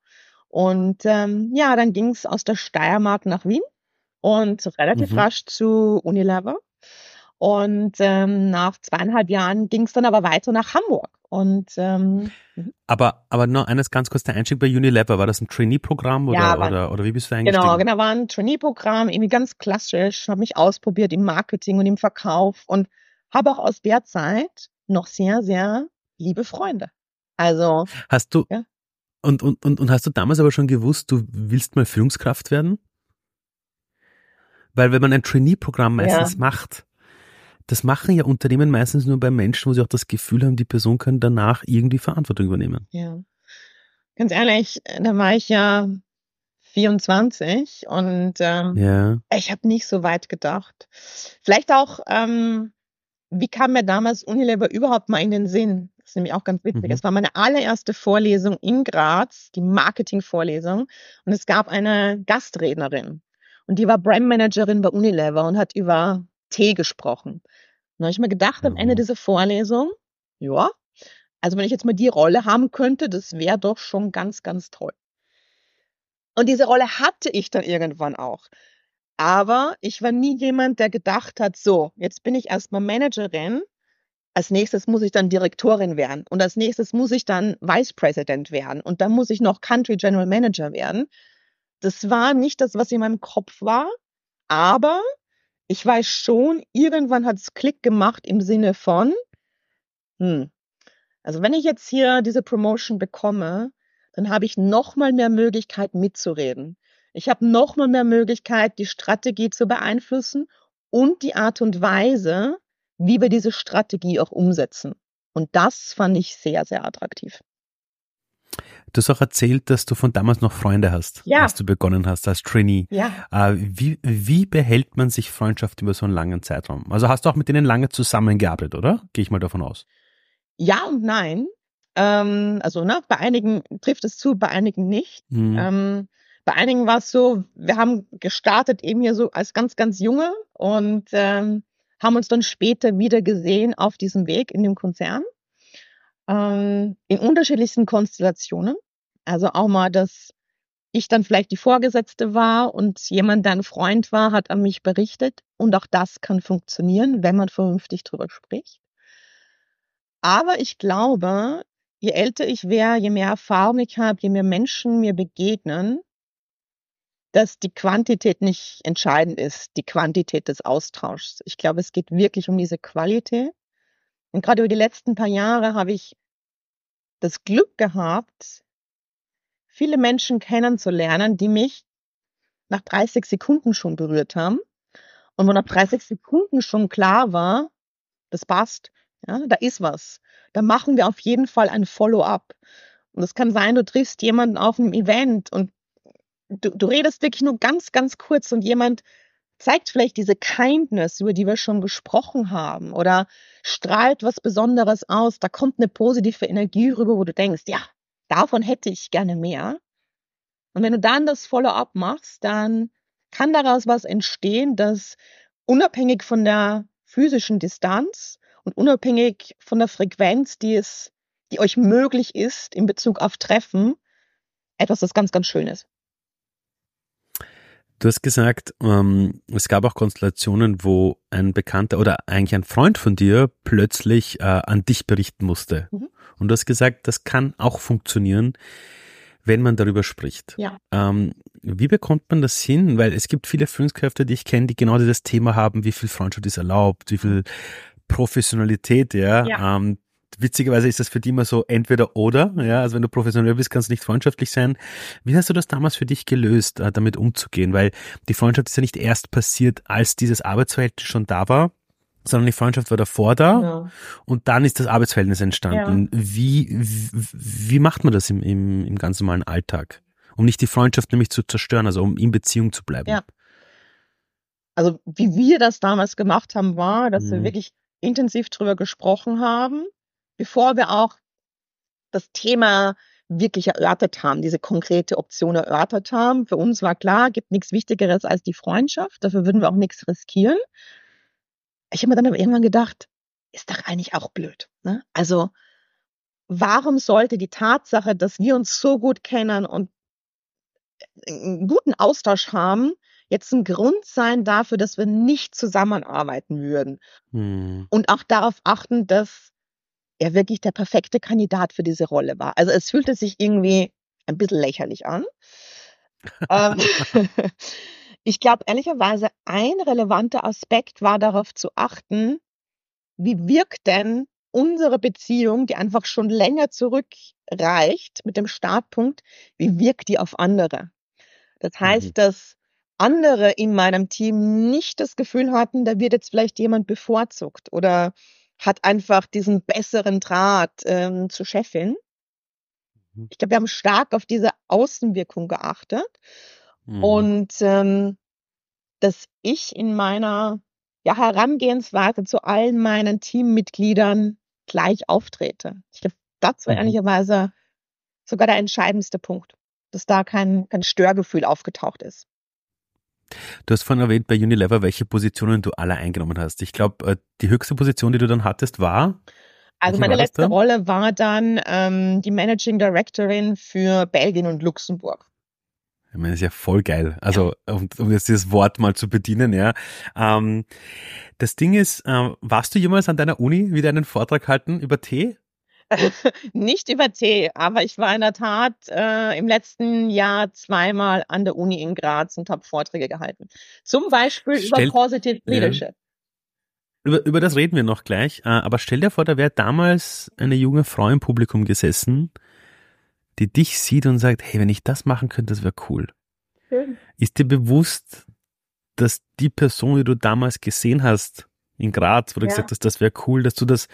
Und ähm, ja, dann ging es aus der Steiermark nach Wien und relativ mhm. rasch zu Unilever. Und ähm, nach zweieinhalb Jahren ging es dann aber weiter nach Hamburg. Und ähm, mhm. aber aber nur eines ganz kurz der Einstieg bei Unilever war das ein Trainee-Programm oder, ja, oder oder wie bist du eingestiegen? Genau, genau war ein Trainee-Programm, irgendwie ganz klassisch. Habe mich ausprobiert im Marketing und im Verkauf und habe auch aus der Zeit noch sehr sehr liebe Freunde. Also hast du ja? Und, und und und hast du damals aber schon gewusst, du willst mal Führungskraft werden? Weil wenn man ein Trainee-Programm meistens ja. macht, das machen ja Unternehmen meistens nur bei Menschen, wo sie auch das Gefühl haben, die Person kann danach irgendwie Verantwortung übernehmen. Ja. Ganz ehrlich, da war ich ja 24 und ähm, ja. ich habe nicht so weit gedacht. Vielleicht auch, ähm, wie kam mir damals Unilever überhaupt mal in den Sinn? Das ist nämlich auch ganz witzig. Mhm. Es war meine allererste Vorlesung in Graz, die Marketing-Vorlesung. Und es gab eine Gastrednerin. Und die war Brandmanagerin bei Unilever und hat über Tee gesprochen. dann habe ich mir gedacht am Ende mhm. dieser Vorlesung, ja, also wenn ich jetzt mal die Rolle haben könnte, das wäre doch schon ganz, ganz toll. Und diese Rolle hatte ich dann irgendwann auch. Aber ich war nie jemand, der gedacht hat, so, jetzt bin ich erstmal Managerin, als nächstes muss ich dann Direktorin werden und als nächstes muss ich dann Vice President werden und dann muss ich noch Country General Manager werden. Das war nicht das, was in meinem Kopf war, aber ich weiß schon, irgendwann hat es Klick gemacht im Sinne von, hm, also wenn ich jetzt hier diese Promotion bekomme, dann habe ich noch mal mehr Möglichkeit mitzureden. Ich habe noch mal mehr Möglichkeit, die Strategie zu beeinflussen und die Art und Weise, wie wir diese Strategie auch umsetzen. Und das fand ich sehr, sehr attraktiv. Du hast auch erzählt, dass du von damals noch Freunde hast, ja. als du begonnen hast als Trainee. Ja. Äh, wie, wie behält man sich Freundschaft über so einen langen Zeitraum? Also hast du auch mit denen lange zusammengearbeitet, oder? Gehe ich mal davon aus. Ja und nein. Ähm, also ne, bei einigen trifft es zu, bei einigen nicht. Mhm. Ähm, bei einigen war es so, wir haben gestartet eben hier so als ganz, ganz junge und ähm, haben uns dann später wieder gesehen auf diesem Weg in dem Konzern ähm, in unterschiedlichsten Konstellationen. Also auch mal das ich dann vielleicht die Vorgesetzte war und jemand, der ein Freund war, hat an mich berichtet. Und auch das kann funktionieren, wenn man vernünftig drüber spricht. Aber ich glaube, je älter ich wäre, je mehr Erfahrung ich habe, je mehr Menschen mir begegnen, dass die Quantität nicht entscheidend ist, die Quantität des Austauschs. Ich glaube, es geht wirklich um diese Qualität. Und gerade über die letzten paar Jahre habe ich das Glück gehabt, viele Menschen kennenzulernen, die mich nach 30 Sekunden schon berührt haben. Und wo nach 30 Sekunden schon klar war, das passt, ja, da ist was. Da machen wir auf jeden Fall ein Follow-up. Und es kann sein, du triffst jemanden auf einem Event und du, du redest wirklich nur ganz, ganz kurz und jemand zeigt vielleicht diese Kindness, über die wir schon gesprochen haben, oder strahlt was Besonderes aus. Da kommt eine positive Energie rüber, wo du denkst, ja, davon hätte ich gerne mehr. Und wenn du dann das Follow-up machst, dann kann daraus was entstehen, das unabhängig von der physischen Distanz und unabhängig von der Frequenz, die es, die euch möglich ist in Bezug auf Treffen, etwas, das ganz, ganz schön ist. Du hast gesagt, ähm, es gab auch Konstellationen, wo ein Bekannter oder eigentlich ein Freund von dir plötzlich äh, an dich berichten musste. Mhm. Und du hast gesagt, das kann auch funktionieren, wenn man darüber spricht. Ja. Ähm, wie bekommt man das hin? Weil es gibt viele Führungskräfte, die ich kenne, die genau dieses Thema haben, wie viel Freundschaft ist erlaubt, wie viel Professionalität, ja. ja. Ähm, witzigerweise ist das für die immer so entweder oder, ja, also wenn du professionell bist, kannst du nicht freundschaftlich sein. Wie hast du das damals für dich gelöst, äh, damit umzugehen? Weil die Freundschaft ist ja nicht erst passiert, als dieses Arbeitsverhältnis schon da war, sondern die Freundschaft war davor da ja. und dann ist das Arbeitsverhältnis entstanden. Ja. Wie, wie, wie macht man das im, im, im ganz normalen Alltag? Um nicht die Freundschaft nämlich zu zerstören, also um in Beziehung zu bleiben. Ja. Also wie wir das damals gemacht haben, war, dass mhm. wir wirklich intensiv drüber gesprochen haben bevor wir auch das Thema wirklich erörtert haben, diese konkrete Option erörtert haben. Für uns war klar, gibt nichts Wichtigeres als die Freundschaft. Dafür würden wir auch nichts riskieren. Ich habe mir dann aber irgendwann gedacht, ist doch eigentlich auch blöd. Ne? Also warum sollte die Tatsache, dass wir uns so gut kennen und einen guten Austausch haben, jetzt ein Grund sein dafür, dass wir nicht zusammenarbeiten würden? Hm. Und auch darauf achten, dass er wirklich der perfekte Kandidat für diese Rolle war. Also es fühlte sich irgendwie ein bisschen lächerlich an. ähm, ich glaube ehrlicherweise, ein relevanter Aspekt war darauf zu achten, wie wirkt denn unsere Beziehung, die einfach schon länger zurückreicht mit dem Startpunkt, wie wirkt die auf andere? Das heißt, mhm. dass andere in meinem Team nicht das Gefühl hatten, da wird jetzt vielleicht jemand bevorzugt oder hat einfach diesen besseren Draht ähm, zur Chefin. Mhm. Ich glaube, wir haben stark auf diese Außenwirkung geachtet mhm. und ähm, dass ich in meiner ja, Herangehensweise zu allen meinen Teammitgliedern gleich auftrete. Ich glaube, das war mhm. ehrlicherweise sogar der entscheidendste Punkt, dass da kein, kein Störgefühl aufgetaucht ist. Du hast vorhin erwähnt bei Unilever, welche Positionen du alle eingenommen hast. Ich glaube, äh, die höchste Position, die du dann hattest, war? Also meine letzte da? Rolle war dann ähm, die Managing Directorin für Belgien und Luxemburg. Ich meine, das ist ja voll geil. Also, ja. um, um jetzt dieses Wort mal zu bedienen, ja. Ähm, das Ding ist, äh, warst du jemals an deiner Uni wieder einen Vortrag halten über Tee? Nicht über Tee, aber ich war in der Tat äh, im letzten Jahr zweimal an der Uni in Graz und habe Vorträge gehalten. Zum Beispiel stell, über Positive Leadership. Ja. Über, über das reden wir noch gleich. Äh, aber stell dir vor, da wäre damals eine junge Frau im Publikum gesessen, die dich sieht und sagt, hey, wenn ich das machen könnte, das wäre cool. Schön. Ist dir bewusst, dass die Person, die du damals gesehen hast in Graz, wo du ja. gesagt hast, das wäre cool, dass du das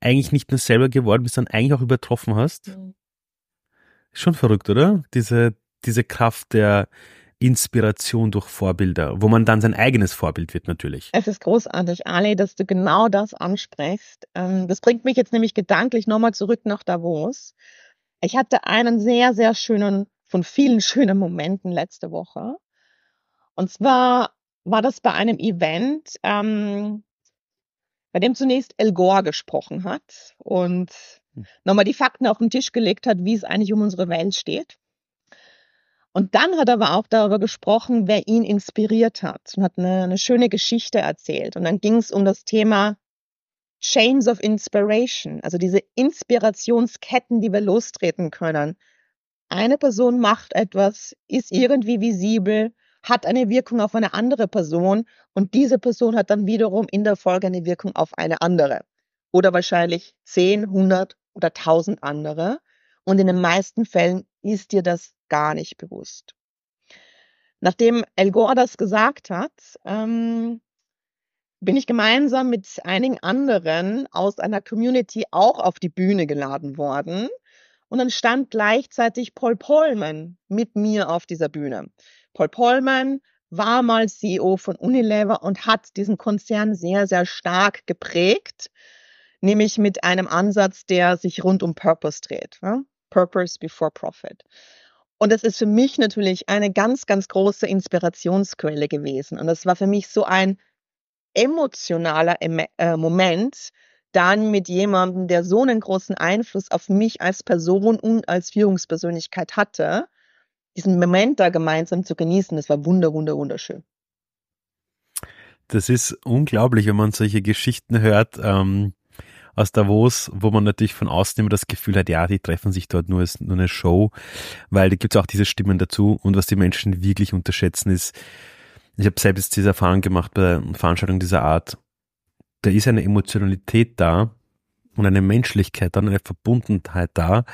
eigentlich nicht nur selber geworden bist, sondern eigentlich auch übertroffen hast. Mhm. Schon verrückt, oder? Diese, diese Kraft der Inspiration durch Vorbilder, wo man dann sein eigenes Vorbild wird natürlich. Es ist großartig, Ali, dass du genau das ansprichst. Ähm, das bringt mich jetzt nämlich gedanklich nochmal zurück nach Davos. Ich hatte einen sehr, sehr schönen, von vielen schönen Momenten letzte Woche. Und zwar war das bei einem Event, ähm, bei dem zunächst El Gore gesprochen hat und hm. nochmal die Fakten auf den Tisch gelegt hat, wie es eigentlich um unsere Welt steht. Und dann hat er aber auch darüber gesprochen, wer ihn inspiriert hat und hat eine, eine schöne Geschichte erzählt. Und dann ging es um das Thema Chains of Inspiration, also diese Inspirationsketten, die wir lostreten können. Eine Person macht etwas, ist irgendwie visibel, hat eine Wirkung auf eine andere Person und diese Person hat dann wiederum in der Folge eine Wirkung auf eine andere. Oder wahrscheinlich 10, 100 oder 1000 andere. Und in den meisten Fällen ist dir das gar nicht bewusst. Nachdem El Gore das gesagt hat, ähm, bin ich gemeinsam mit einigen anderen aus einer Community auch auf die Bühne geladen worden. Und dann stand gleichzeitig Paul Polman mit mir auf dieser Bühne. Paul Polman war mal CEO von Unilever und hat diesen Konzern sehr, sehr stark geprägt, nämlich mit einem Ansatz, der sich rund um Purpose dreht. Ja? Purpose before Profit. Und das ist für mich natürlich eine ganz, ganz große Inspirationsquelle gewesen. Und das war für mich so ein emotionaler äh, Moment, dann mit jemandem, der so einen großen Einfluss auf mich als Person und als Führungspersönlichkeit hatte, diesen Moment da gemeinsam zu genießen. Das war wunder, wunder, wunderschön. Das ist unglaublich, wenn man solche Geschichten hört. Ähm, aus Davos, wo man natürlich von außen immer das Gefühl hat, ja, die treffen sich dort nur als nur eine Show, weil da gibt es auch diese Stimmen dazu. Und was die Menschen wirklich unterschätzen ist, ich habe selbst diese Erfahrung gemacht bei Veranstaltungen dieser Art. Da ist eine Emotionalität da, und eine Menschlichkeit, dann eine Verbundenheit da.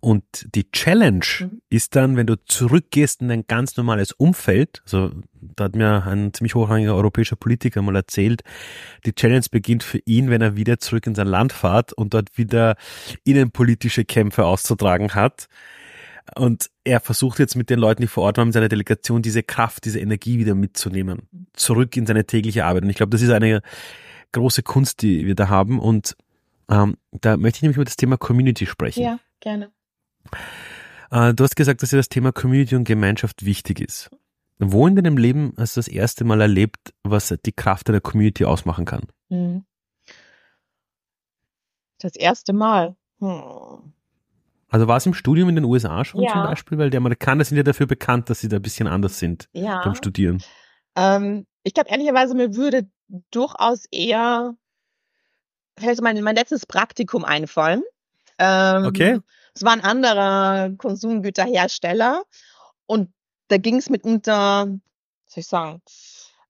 Und die Challenge mhm. ist dann, wenn du zurückgehst in ein ganz normales Umfeld, also da hat mir ein ziemlich hochrangiger europäischer Politiker mal erzählt, die Challenge beginnt für ihn, wenn er wieder zurück in sein Land fährt und dort wieder innenpolitische Kämpfe auszutragen hat. Und er versucht jetzt mit den Leuten, die vor Ort waren, mit seiner Delegation, diese Kraft, diese Energie wieder mitzunehmen, zurück in seine tägliche Arbeit. Und ich glaube, das ist eine große Kunst, die wir da haben. Und ähm, da möchte ich nämlich über das Thema Community sprechen. Ja, gerne. Äh, du hast gesagt, dass dir das Thema Community und Gemeinschaft wichtig ist. Wo in deinem Leben hast du das erste Mal erlebt, was die Kraft einer Community ausmachen kann? Mhm. Das erste Mal. Hm. Also war es im Studium in den USA schon ja. zum Beispiel? Weil die Amerikaner sind ja dafür bekannt, dass sie da ein bisschen anders sind ja. beim Studieren. Ähm, ich glaube ehrlicherweise, mir würde durchaus eher fällt mein, mein letztes Praktikum einfallen. Ähm, okay. Es war ein anderer Konsumgüterhersteller und da ging es mitunter, was soll ich sagen,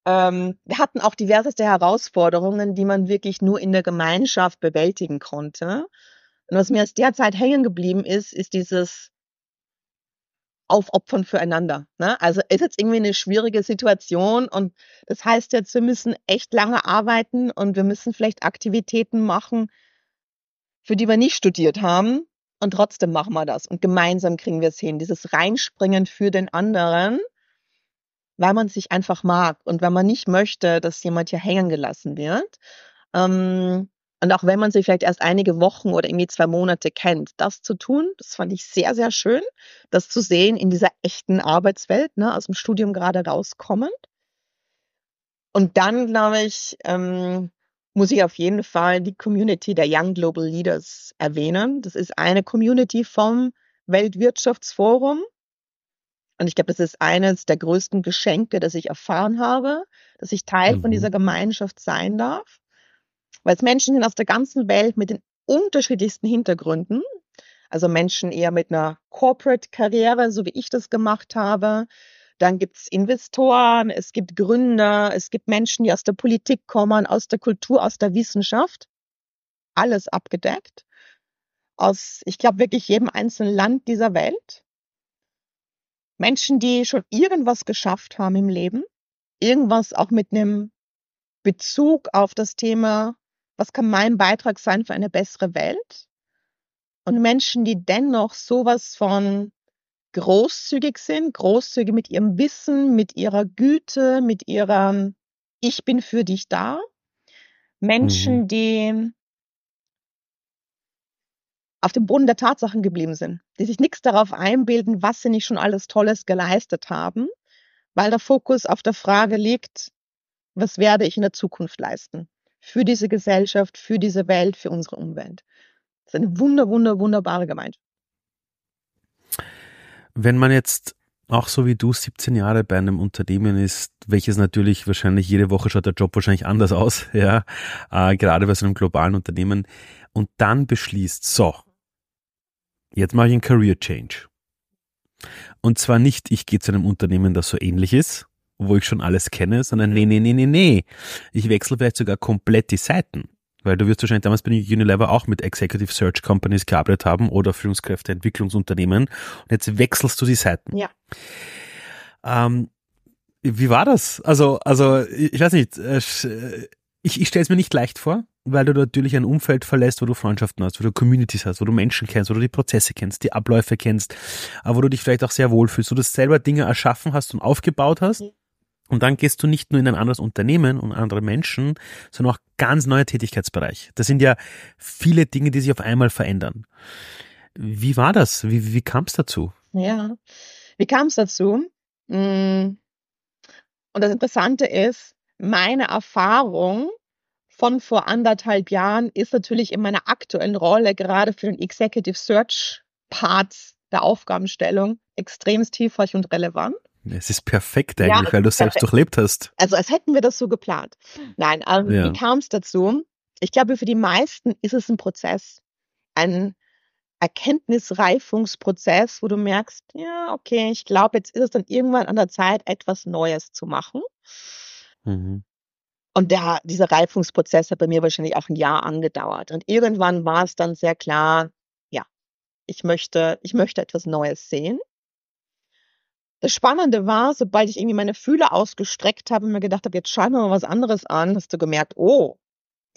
ähm, wir hatten auch diverseste Herausforderungen, die man wirklich nur in der Gemeinschaft bewältigen konnte. Und was mir aus der Zeit hängen geblieben ist, ist dieses aufopfern füreinander. Ne? Also ist jetzt irgendwie eine schwierige Situation und das heißt jetzt, wir müssen echt lange arbeiten und wir müssen vielleicht Aktivitäten machen, für die wir nicht studiert haben und trotzdem machen wir das und gemeinsam kriegen wir es hin. Dieses Reinspringen für den anderen, weil man sich einfach mag und weil man nicht möchte, dass jemand hier hängen gelassen wird. Ähm, und auch wenn man sich vielleicht erst einige Wochen oder irgendwie zwei Monate kennt, das zu tun, das fand ich sehr, sehr schön, das zu sehen in dieser echten Arbeitswelt, ne, aus dem Studium gerade rauskommend. Und dann, glaube ich, ähm, muss ich auf jeden Fall die Community der Young Global Leaders erwähnen. Das ist eine Community vom Weltwirtschaftsforum. Und ich glaube, das ist eines der größten Geschenke, das ich erfahren habe, dass ich Teil mhm. von dieser Gemeinschaft sein darf weil es Menschen sind aus der ganzen Welt mit den unterschiedlichsten Hintergründen. Also Menschen eher mit einer Corporate-Karriere, so wie ich das gemacht habe. Dann gibt's Investoren, es gibt Gründer, es gibt Menschen, die aus der Politik kommen, aus der Kultur, aus der Wissenschaft. Alles abgedeckt. Aus, ich glaube, wirklich jedem einzelnen Land dieser Welt. Menschen, die schon irgendwas geschafft haben im Leben. Irgendwas auch mit einem Bezug auf das Thema was kann mein Beitrag sein für eine bessere Welt? Und Menschen, die dennoch sowas von großzügig sind, großzügig mit ihrem Wissen, mit ihrer Güte, mit ihrer Ich bin für dich da. Menschen, mhm. die auf dem Boden der Tatsachen geblieben sind, die sich nichts darauf einbilden, was sie nicht schon alles Tolles geleistet haben, weil der Fokus auf der Frage liegt, was werde ich in der Zukunft leisten? Für diese Gesellschaft, für diese Welt, für unsere Umwelt. Das ist eine wunder, wunder, wunderbare Gemeinschaft. Wenn man jetzt auch so wie du 17 Jahre bei einem Unternehmen ist, welches natürlich wahrscheinlich jede Woche schaut der Job wahrscheinlich anders aus, ja, äh, gerade bei so einem globalen Unternehmen, und dann beschließt, so, jetzt mache ich einen Career Change. Und zwar nicht, ich gehe zu einem Unternehmen, das so ähnlich ist, wo ich schon alles kenne, sondern nee, nee, nee, nee, nee. Ich wechsle vielleicht sogar komplett die Seiten. Weil du wirst wahrscheinlich damals bei Unilever auch mit Executive Search Companies gearbeitet haben oder Führungskräfteentwicklungsunternehmen. Und jetzt wechselst du die Seiten. Ja. Ähm, wie war das? Also, also ich weiß nicht, äh, ich, ich stelle es mir nicht leicht vor, weil du natürlich ein Umfeld verlässt, wo du Freundschaften hast, wo du Communities hast, wo du Menschen kennst, wo du die Prozesse kennst, die Abläufe kennst, wo du dich vielleicht auch sehr wohlfühlst, wo du selber Dinge erschaffen hast und aufgebaut hast. Mhm. Und dann gehst du nicht nur in ein anderes Unternehmen und andere Menschen, sondern auch ganz neuer Tätigkeitsbereich. Das sind ja viele Dinge, die sich auf einmal verändern. Wie war das? Wie, wie kam es dazu? Ja, wie kam es dazu? Mm. Und das Interessante ist, meine Erfahrung von vor anderthalb Jahren ist natürlich in meiner aktuellen Rolle, gerade für den Executive Search Part der Aufgabenstellung, extremst hilfreich und relevant. Es ist perfekt eigentlich, ja, weil du es selbst durchlebt hast. Also als hätten wir das so geplant. Nein, ähm, ja. wie kam es dazu? Ich glaube, für die meisten ist es ein Prozess, ein Erkenntnisreifungsprozess, wo du merkst, ja, okay, ich glaube, jetzt ist es dann irgendwann an der Zeit, etwas Neues zu machen. Mhm. Und der, dieser Reifungsprozess hat bei mir wahrscheinlich auch ein Jahr angedauert. Und irgendwann war es dann sehr klar, ja, ich möchte, ich möchte etwas Neues sehen. Das Spannende war, sobald ich irgendwie meine Fühler ausgestreckt habe und mir gedacht habe, jetzt schauen wir mal was anderes an, hast du gemerkt, oh,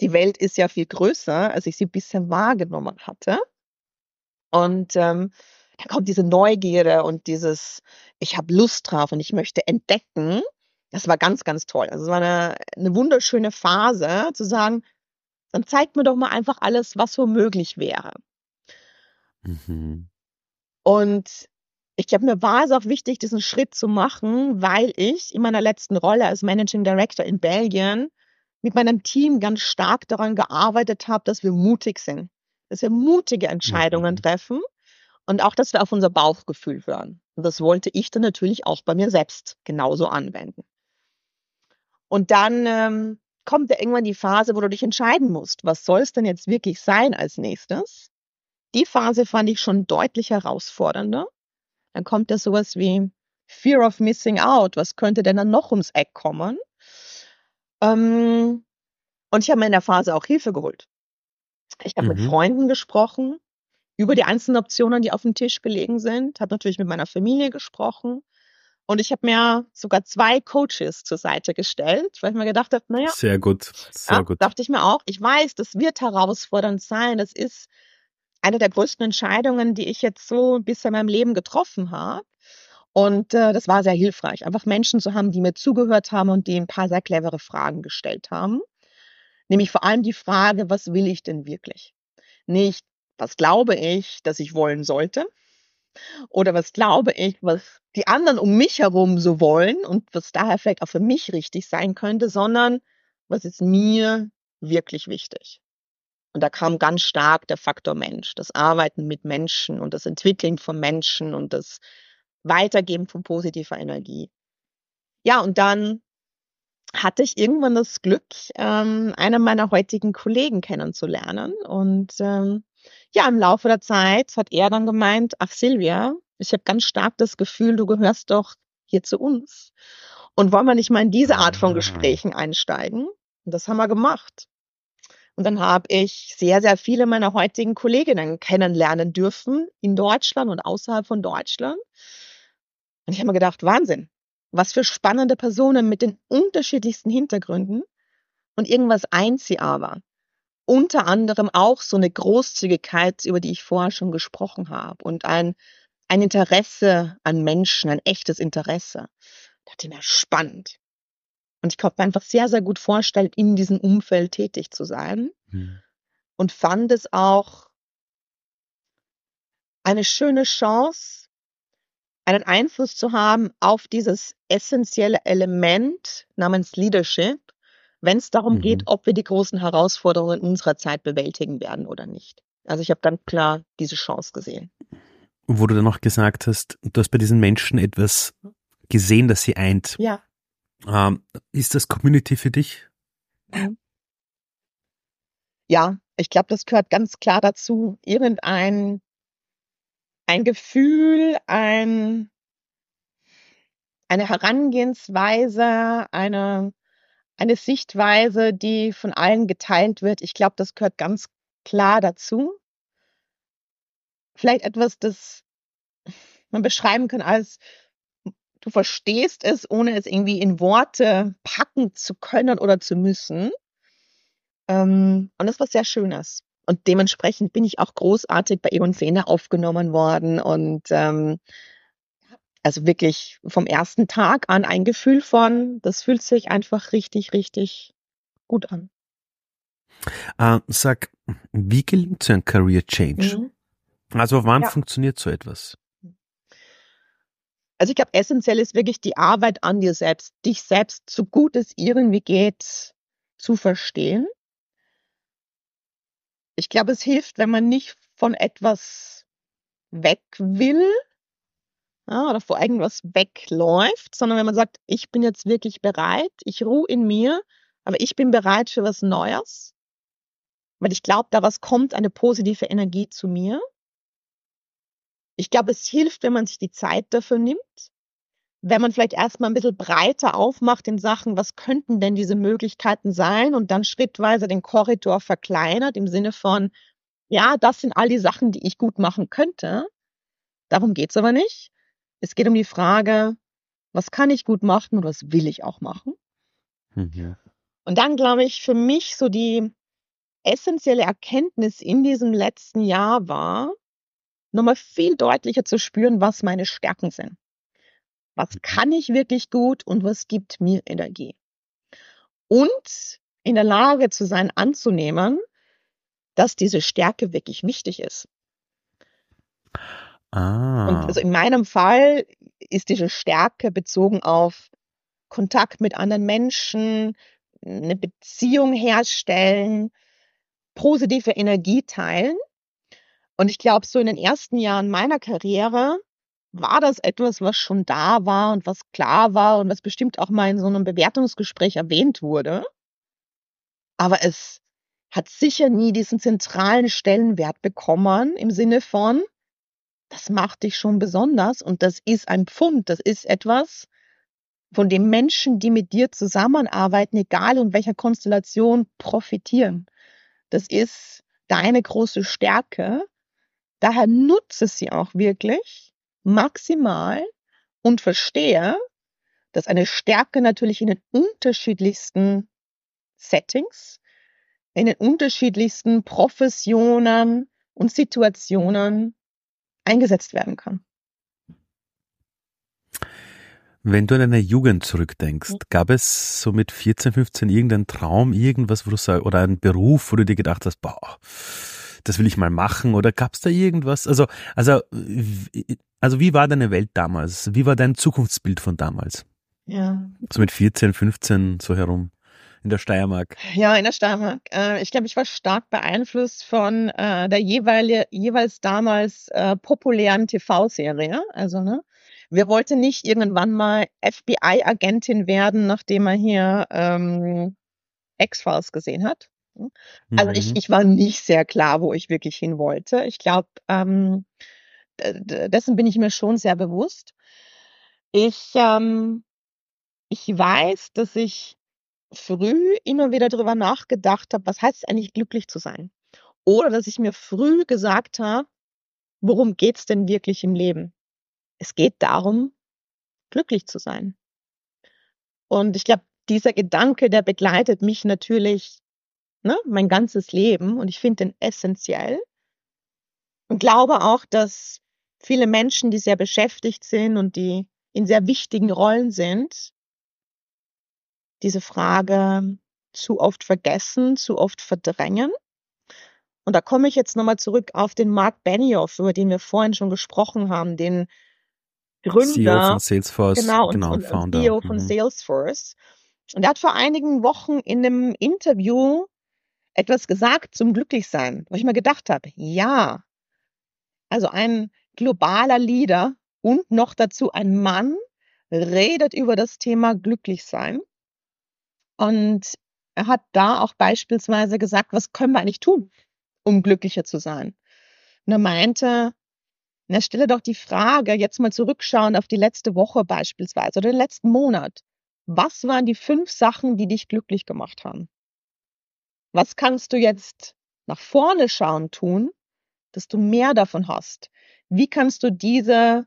die Welt ist ja viel größer, als ich sie bisher wahrgenommen hatte. Und ähm, da kommt diese Neugierde und dieses, ich habe Lust drauf und ich möchte entdecken. Das war ganz, ganz toll. Also es war eine, eine wunderschöne Phase zu sagen, dann zeigt mir doch mal einfach alles, was so möglich wäre. Mhm. Und ich glaube, mir war es auch wichtig, diesen Schritt zu machen, weil ich in meiner letzten Rolle als Managing Director in Belgien mit meinem Team ganz stark daran gearbeitet habe, dass wir mutig sind, dass wir mutige Entscheidungen mhm. treffen und auch, dass wir auf unser Bauchgefühl hören. Und das wollte ich dann natürlich auch bei mir selbst genauso anwenden. Und dann ähm, kommt ja irgendwann die Phase, wo du dich entscheiden musst, was soll es denn jetzt wirklich sein als nächstes? Die Phase fand ich schon deutlich herausfordernder. Dann kommt ja sowas wie Fear of Missing Out. Was könnte denn dann noch ums Eck kommen? Ähm, und ich habe mir in der Phase auch Hilfe geholt. Ich habe mhm. mit Freunden gesprochen über die einzelnen Optionen, die auf dem Tisch gelegen sind, habe natürlich mit meiner Familie gesprochen und ich habe mir sogar zwei Coaches zur Seite gestellt, weil ich mir gedacht habe, naja. Sehr gut, sehr ja, gut. Dachte ich mir auch, ich weiß, das wird herausfordernd sein. Das ist eine der größten Entscheidungen, die ich jetzt so bisher in meinem Leben getroffen habe. Und äh, das war sehr hilfreich, einfach Menschen zu haben, die mir zugehört haben und die ein paar sehr clevere Fragen gestellt haben. Nämlich vor allem die Frage, was will ich denn wirklich? Nicht, was glaube ich, dass ich wollen sollte, oder was glaube ich, was die anderen um mich herum so wollen und was daher vielleicht auch für mich richtig sein könnte, sondern was ist mir wirklich wichtig. Und da kam ganz stark der Faktor Mensch, das Arbeiten mit Menschen und das Entwickeln von Menschen und das Weitergeben von positiver Energie. Ja, und dann hatte ich irgendwann das Glück, ähm, einen meiner heutigen Kollegen kennenzulernen. Und ähm, ja, im Laufe der Zeit hat er dann gemeint, ach Silvia, ich habe ganz stark das Gefühl, du gehörst doch hier zu uns. Und wollen wir nicht mal in diese Art von ah. Gesprächen einsteigen? Und das haben wir gemacht. Und dann habe ich sehr, sehr viele meiner heutigen Kolleginnen kennenlernen dürfen in Deutschland und außerhalb von Deutschland. Und ich habe mir gedacht, Wahnsinn, was für spannende Personen mit den unterschiedlichsten Hintergründen. Und irgendwas eint sie aber. Unter anderem auch so eine Großzügigkeit, über die ich vorher schon gesprochen habe. Und ein, ein Interesse an Menschen, ein echtes Interesse. Da dachte ich mir, spannend. Und ich konnte mir einfach sehr, sehr gut vorstellen, in diesem Umfeld tätig zu sein. Mhm. Und fand es auch eine schöne Chance, einen Einfluss zu haben auf dieses essentielle Element namens Leadership, wenn es darum mhm. geht, ob wir die großen Herausforderungen unserer Zeit bewältigen werden oder nicht. Also ich habe ganz klar diese Chance gesehen. wo du dann noch gesagt hast, du hast bei diesen Menschen etwas gesehen, das sie eint. Ja. Ähm, ist das Community für dich? Ja, ich glaube, das gehört ganz klar dazu. Irgendein ein Gefühl, ein, eine Herangehensweise, eine, eine Sichtweise, die von allen geteilt wird. Ich glaube, das gehört ganz klar dazu. Vielleicht etwas, das man beschreiben kann als du verstehst es, ohne es irgendwie in Worte packen zu können oder zu müssen. Ähm, und das war sehr Schönes. Und dementsprechend bin ich auch großartig bei Egon Fehne aufgenommen worden und ähm, also wirklich vom ersten Tag an ein Gefühl von, das fühlt sich einfach richtig, richtig gut an. Äh, sag, wie gelingt so ein Career Change? Mhm. Also wann ja. funktioniert so etwas? Also ich glaube, essentiell ist wirklich die Arbeit an dir selbst, dich selbst so gut es irgendwie geht zu verstehen. Ich glaube, es hilft, wenn man nicht von etwas weg will ja, oder vor irgendwas wegläuft, sondern wenn man sagt, ich bin jetzt wirklich bereit, ich ruhe in mir, aber ich bin bereit für was Neues, weil ich glaube, daraus kommt eine positive Energie zu mir. Ich glaube, es hilft, wenn man sich die Zeit dafür nimmt, wenn man vielleicht erstmal ein bisschen breiter aufmacht in Sachen, was könnten denn diese Möglichkeiten sein und dann schrittweise den Korridor verkleinert im Sinne von, ja, das sind all die Sachen, die ich gut machen könnte. Darum geht's aber nicht. Es geht um die Frage, was kann ich gut machen und was will ich auch machen? Mhm. Und dann glaube ich, für mich so die essentielle Erkenntnis in diesem letzten Jahr war, nochmal viel deutlicher zu spüren, was meine Stärken sind. Was mhm. kann ich wirklich gut und was gibt mir Energie? Und in der Lage zu sein, anzunehmen, dass diese Stärke wirklich wichtig ist. Ah. Und also in meinem Fall ist diese Stärke bezogen auf Kontakt mit anderen Menschen, eine Beziehung herstellen, positive Energie teilen. Und ich glaube, so in den ersten Jahren meiner Karriere war das etwas, was schon da war und was klar war und was bestimmt auch mal in so einem Bewertungsgespräch erwähnt wurde. Aber es hat sicher nie diesen zentralen Stellenwert bekommen im Sinne von, das macht dich schon besonders und das ist ein Pfund, das ist etwas, von dem Menschen, die mit dir zusammenarbeiten, egal in welcher Konstellation, profitieren. Das ist deine große Stärke Daher nutze sie auch wirklich maximal und verstehe, dass eine Stärke natürlich in den unterschiedlichsten Settings, in den unterschiedlichsten Professionen und Situationen eingesetzt werden kann. Wenn du an deine Jugend zurückdenkst, gab es so mit 14, 15 irgendeinen Traum, irgendwas, wo du sagst, oder einen Beruf, wo du dir gedacht hast, boah, das will ich mal machen oder gab es da irgendwas? Also, also, also wie war deine Welt damals? Wie war dein Zukunftsbild von damals? Ja. So mit 14, 15 so herum in der Steiermark. Ja, in der Steiermark. Äh, ich glaube, ich war stark beeinflusst von äh, der jeweil, jeweils damals äh, populären TV-Serie. Also, ne? Wer wollte nicht irgendwann mal FBI-Agentin werden, nachdem er hier ähm, X-Files gesehen hat? Also ich, mhm. ich war nicht sehr klar, wo ich wirklich hin wollte. Ich glaube, ähm, dessen bin ich mir schon sehr bewusst. Ich, ähm, ich weiß, dass ich früh immer wieder darüber nachgedacht habe, was heißt es eigentlich, glücklich zu sein? Oder dass ich mir früh gesagt habe, worum geht es denn wirklich im Leben? Es geht darum, glücklich zu sein. Und ich glaube, dieser Gedanke, der begleitet mich natürlich ne, mein ganzes Leben und ich finde den essentiell und glaube auch, dass viele Menschen, die sehr beschäftigt sind und die in sehr wichtigen Rollen sind, diese Frage zu oft vergessen, zu oft verdrängen. Und da komme ich jetzt nochmal zurück auf den Mark Benioff, über den wir vorhin schon gesprochen haben, den Gründer CEO von Salesforce, genau, genau und, und CEO von mhm. Salesforce. Und er hat vor einigen Wochen in einem Interview etwas gesagt zum Glücklichsein, wo ich mir gedacht habe, ja, also ein globaler Leader und noch dazu ein Mann redet über das Thema Glücklichsein. Und er hat da auch beispielsweise gesagt, was können wir eigentlich tun, um glücklicher zu sein? Und er meinte, na, stelle doch die Frage, jetzt mal zurückschauen auf die letzte Woche beispielsweise oder den letzten Monat. Was waren die fünf Sachen, die dich glücklich gemacht haben? Was kannst du jetzt nach vorne schauen tun, dass du mehr davon hast? Wie kannst du diese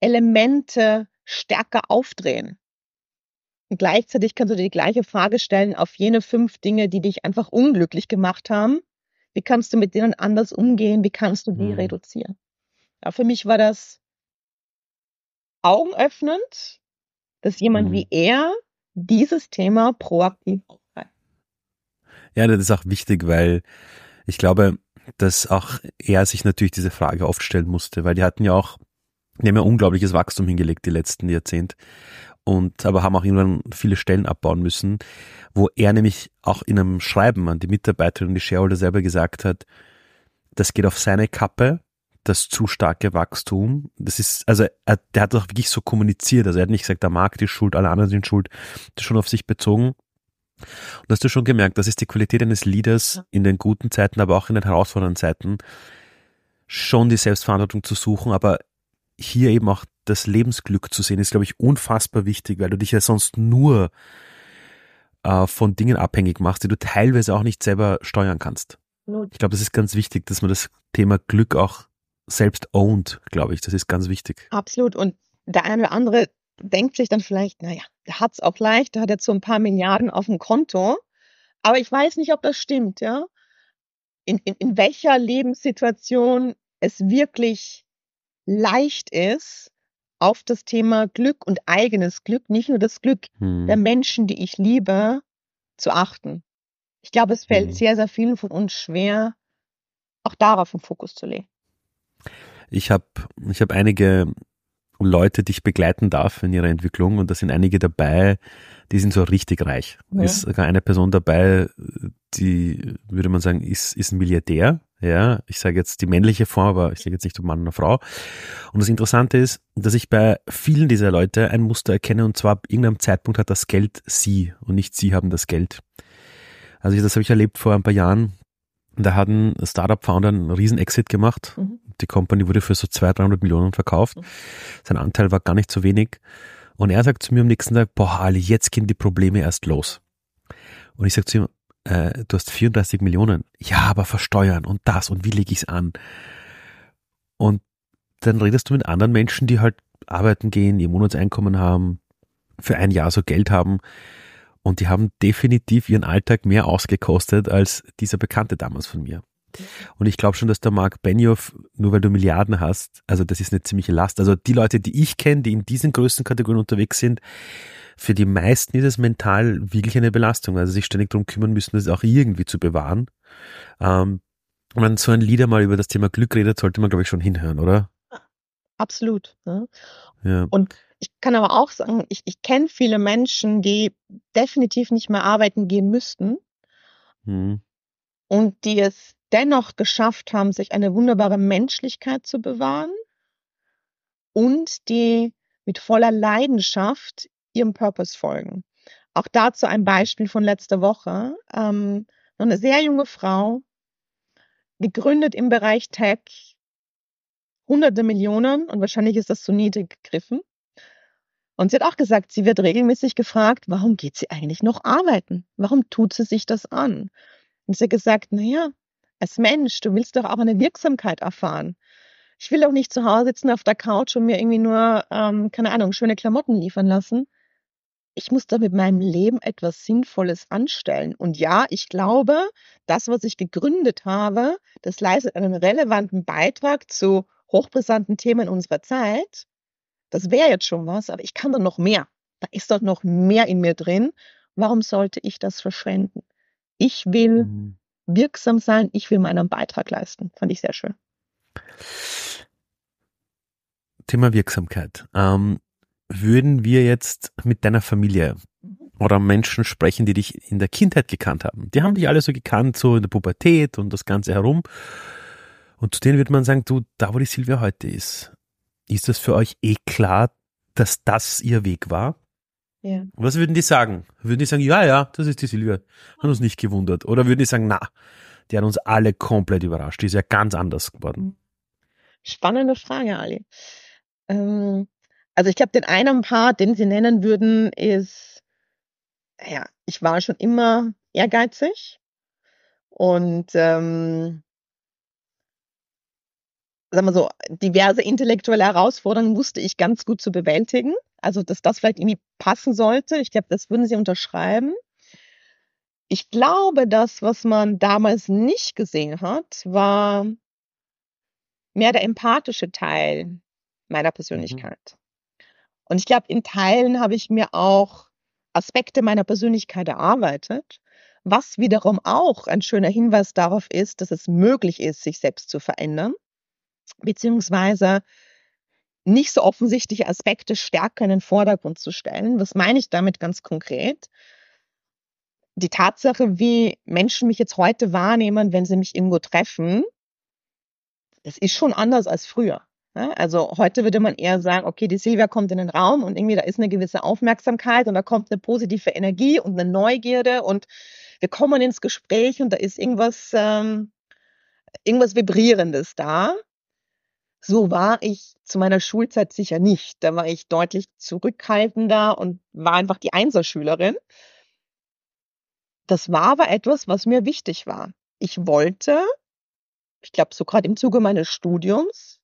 Elemente stärker aufdrehen? Und gleichzeitig kannst du dir die gleiche Frage stellen auf jene fünf Dinge, die dich einfach unglücklich gemacht haben. Wie kannst du mit denen anders umgehen? Wie kannst du die mhm. reduzieren? Ja, für mich war das augenöffnend, dass jemand mhm. wie er dieses Thema proaktiv. Ja, das ist auch wichtig, weil ich glaube, dass auch er sich natürlich diese Frage oft stellen musste, weil die hatten ja auch, die haben ja unglaubliches Wachstum hingelegt die letzten Jahrzehnte und aber haben auch irgendwann viele Stellen abbauen müssen, wo er nämlich auch in einem Schreiben an die Mitarbeiter und die Shareholder selber gesagt hat, das geht auf seine Kappe, das zu starke Wachstum. Das ist, also er, der hat auch wirklich so kommuniziert. Also er hat nicht gesagt, der Markt ist schuld, alle anderen sind schuld. Das ist schon auf sich bezogen. Und hast du schon gemerkt, das ist die Qualität eines Leaders in den guten Zeiten, aber auch in den herausfordernden Zeiten, schon die Selbstverantwortung zu suchen, aber hier eben auch das Lebensglück zu sehen, ist, glaube ich, unfassbar wichtig, weil du dich ja sonst nur äh, von Dingen abhängig machst, die du teilweise auch nicht selber steuern kannst. Ich glaube, das ist ganz wichtig, dass man das Thema Glück auch selbst owned, glaube ich. Das ist ganz wichtig. Absolut. Und der eine oder andere denkt sich dann vielleicht, naja, der hat es auch leicht, der hat jetzt so ein paar Milliarden auf dem Konto. Aber ich weiß nicht, ob das stimmt, ja. In, in, in welcher Lebenssituation es wirklich leicht ist, auf das Thema Glück und eigenes Glück, nicht nur das Glück hm. der Menschen, die ich liebe, zu achten. Ich glaube, es fällt hm. sehr, sehr vielen von uns schwer, auch darauf den Fokus zu legen. Ich habe ich hab einige Leute, die ich begleiten darf in ihrer Entwicklung und da sind einige dabei, die sind so richtig reich. Ja. Ist sogar eine Person dabei, die, würde man sagen, ist, ist ein Milliardär. Ja, ich sage jetzt die männliche Form, aber ich sage jetzt nicht ob Mann oder Frau. Und das Interessante ist, dass ich bei vielen dieser Leute ein Muster erkenne und zwar ab irgendeinem Zeitpunkt hat das Geld sie und nicht sie haben das Geld. Also das habe ich erlebt vor ein paar Jahren. Da hat ein Startup-Founder einen riesen Exit gemacht. Mhm. Die Company wurde für so 200, 300 Millionen verkauft. Mhm. Sein Anteil war gar nicht so wenig. Und er sagt zu mir am nächsten Tag, boah, Ali, jetzt gehen die Probleme erst los. Und ich sage zu ihm, äh, du hast 34 Millionen. Ja, aber versteuern und das und wie lege ich es an? Und dann redest du mit anderen Menschen, die halt arbeiten gehen, ihr Monatseinkommen haben, für ein Jahr so Geld haben und die haben definitiv ihren Alltag mehr ausgekostet als dieser Bekannte damals von mir. Und ich glaube schon, dass der Mark Benioff, nur weil du Milliarden hast, also das ist eine ziemliche Last. Also die Leute, die ich kenne, die in diesen größten Kategorien unterwegs sind, für die meisten ist es mental wirklich eine Belastung. Also sich ständig darum kümmern müssen, das auch irgendwie zu bewahren. Ähm, wenn man so ein Lieder mal über das Thema Glück redet, sollte man, glaube ich, schon hinhören, oder? Absolut. Ne? Ja. Und ich kann aber auch sagen, ich, ich kenne viele Menschen, die definitiv nicht mehr arbeiten gehen müssten hm. und die es dennoch geschafft haben, sich eine wunderbare Menschlichkeit zu bewahren und die mit voller Leidenschaft ihrem Purpose folgen. Auch dazu ein Beispiel von letzter Woche. Ähm, eine sehr junge Frau, gegründet im Bereich Tech, hunderte Millionen und wahrscheinlich ist das zu niedrig gegriffen. Und sie hat auch gesagt, sie wird regelmäßig gefragt, warum geht sie eigentlich noch arbeiten? Warum tut sie sich das an? Und sie hat gesagt, naja, als Mensch, du willst doch auch eine Wirksamkeit erfahren. Ich will doch nicht zu Hause sitzen auf der Couch und mir irgendwie nur, ähm, keine Ahnung, schöne Klamotten liefern lassen. Ich muss doch mit meinem Leben etwas Sinnvolles anstellen. Und ja, ich glaube, das, was ich gegründet habe, das leistet einen relevanten Beitrag zu hochbrisanten Themen unserer Zeit. Das wäre jetzt schon was, aber ich kann doch noch mehr. Da ist doch noch mehr in mir drin. Warum sollte ich das verschwenden? Ich will mhm. wirksam sein, ich will meinen Beitrag leisten. Fand ich sehr schön. Thema Wirksamkeit. Ähm, würden wir jetzt mit deiner Familie oder Menschen sprechen, die dich in der Kindheit gekannt haben? Die haben dich alle so gekannt, so in der Pubertät und das Ganze herum. Und zu denen wird man sagen, du, da wo die Silvia heute ist, ist das für euch eh klar, dass das ihr Weg war? Ja. Was würden die sagen? Würden die sagen, ja, ja, das ist die Silvia. Hat uns nicht gewundert. Oder würden die sagen, na, die hat uns alle komplett überrascht. Die ist ja ganz anders geworden. Spannende Frage, Ali. Ähm, also ich glaube, den einen Part, den Sie nennen würden, ist, ja, ich war schon immer ehrgeizig und ähm, sagen wir so, diverse intellektuelle Herausforderungen wusste ich ganz gut zu bewältigen. Also, dass das vielleicht irgendwie passen sollte. Ich glaube, das würden Sie unterschreiben. Ich glaube, das, was man damals nicht gesehen hat, war mehr der empathische Teil meiner mhm. Persönlichkeit. Mhm. Und ich glaube, in Teilen habe ich mir auch Aspekte meiner Persönlichkeit erarbeitet, was wiederum auch ein schöner Hinweis darauf ist, dass es möglich ist, sich selbst zu verändern, beziehungsweise nicht so offensichtliche Aspekte stärker in den Vordergrund zu stellen. Was meine ich damit ganz konkret? Die Tatsache, wie Menschen mich jetzt heute wahrnehmen, wenn sie mich irgendwo treffen, das ist schon anders als früher. Also heute würde man eher sagen, okay, die Silvia kommt in den Raum und irgendwie da ist eine gewisse Aufmerksamkeit und da kommt eine positive Energie und eine Neugierde und wir kommen ins Gespräch und da ist irgendwas, ähm, irgendwas Vibrierendes da. So war ich zu meiner Schulzeit sicher nicht. Da war ich deutlich zurückhaltender und war einfach die Einserschülerin. Das war aber etwas, was mir wichtig war. Ich wollte, ich glaube, so gerade im Zuge meines Studiums,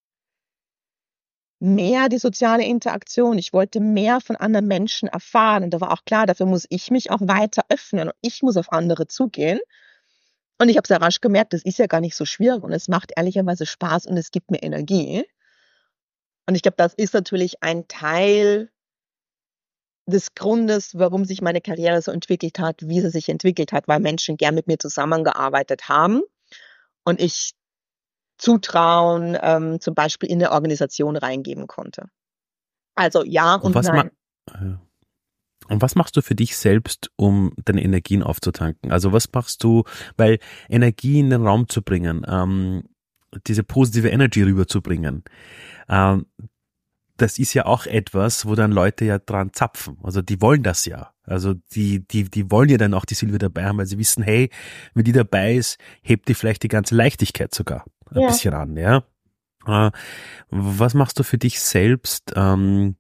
mehr die soziale Interaktion. Ich wollte mehr von anderen Menschen erfahren. Und da war auch klar, dafür muss ich mich auch weiter öffnen und ich muss auf andere zugehen. Und ich habe sehr rasch gemerkt, das ist ja gar nicht so schwierig und es macht ehrlicherweise Spaß und es gibt mir Energie. Und ich glaube, das ist natürlich ein Teil des Grundes, warum sich meine Karriere so entwickelt hat, wie sie sich entwickelt hat, weil Menschen gern mit mir zusammengearbeitet haben und ich Zutrauen ähm, zum Beispiel in der Organisation reingeben konnte. Also ja und, und nein. Und was machst du für dich selbst, um deine Energien aufzutanken? Also was machst du, weil Energie in den Raum zu bringen, ähm, diese positive Energy rüberzubringen, ähm, das ist ja auch etwas, wo dann Leute ja dran zapfen. Also die wollen das ja. Also die, die, die wollen ja dann auch die Silvia dabei haben, weil sie wissen, hey, wenn die dabei ist, hebt die vielleicht die ganze Leichtigkeit sogar ein ja. bisschen an, ja. Äh, was machst du für dich selbst, ähm,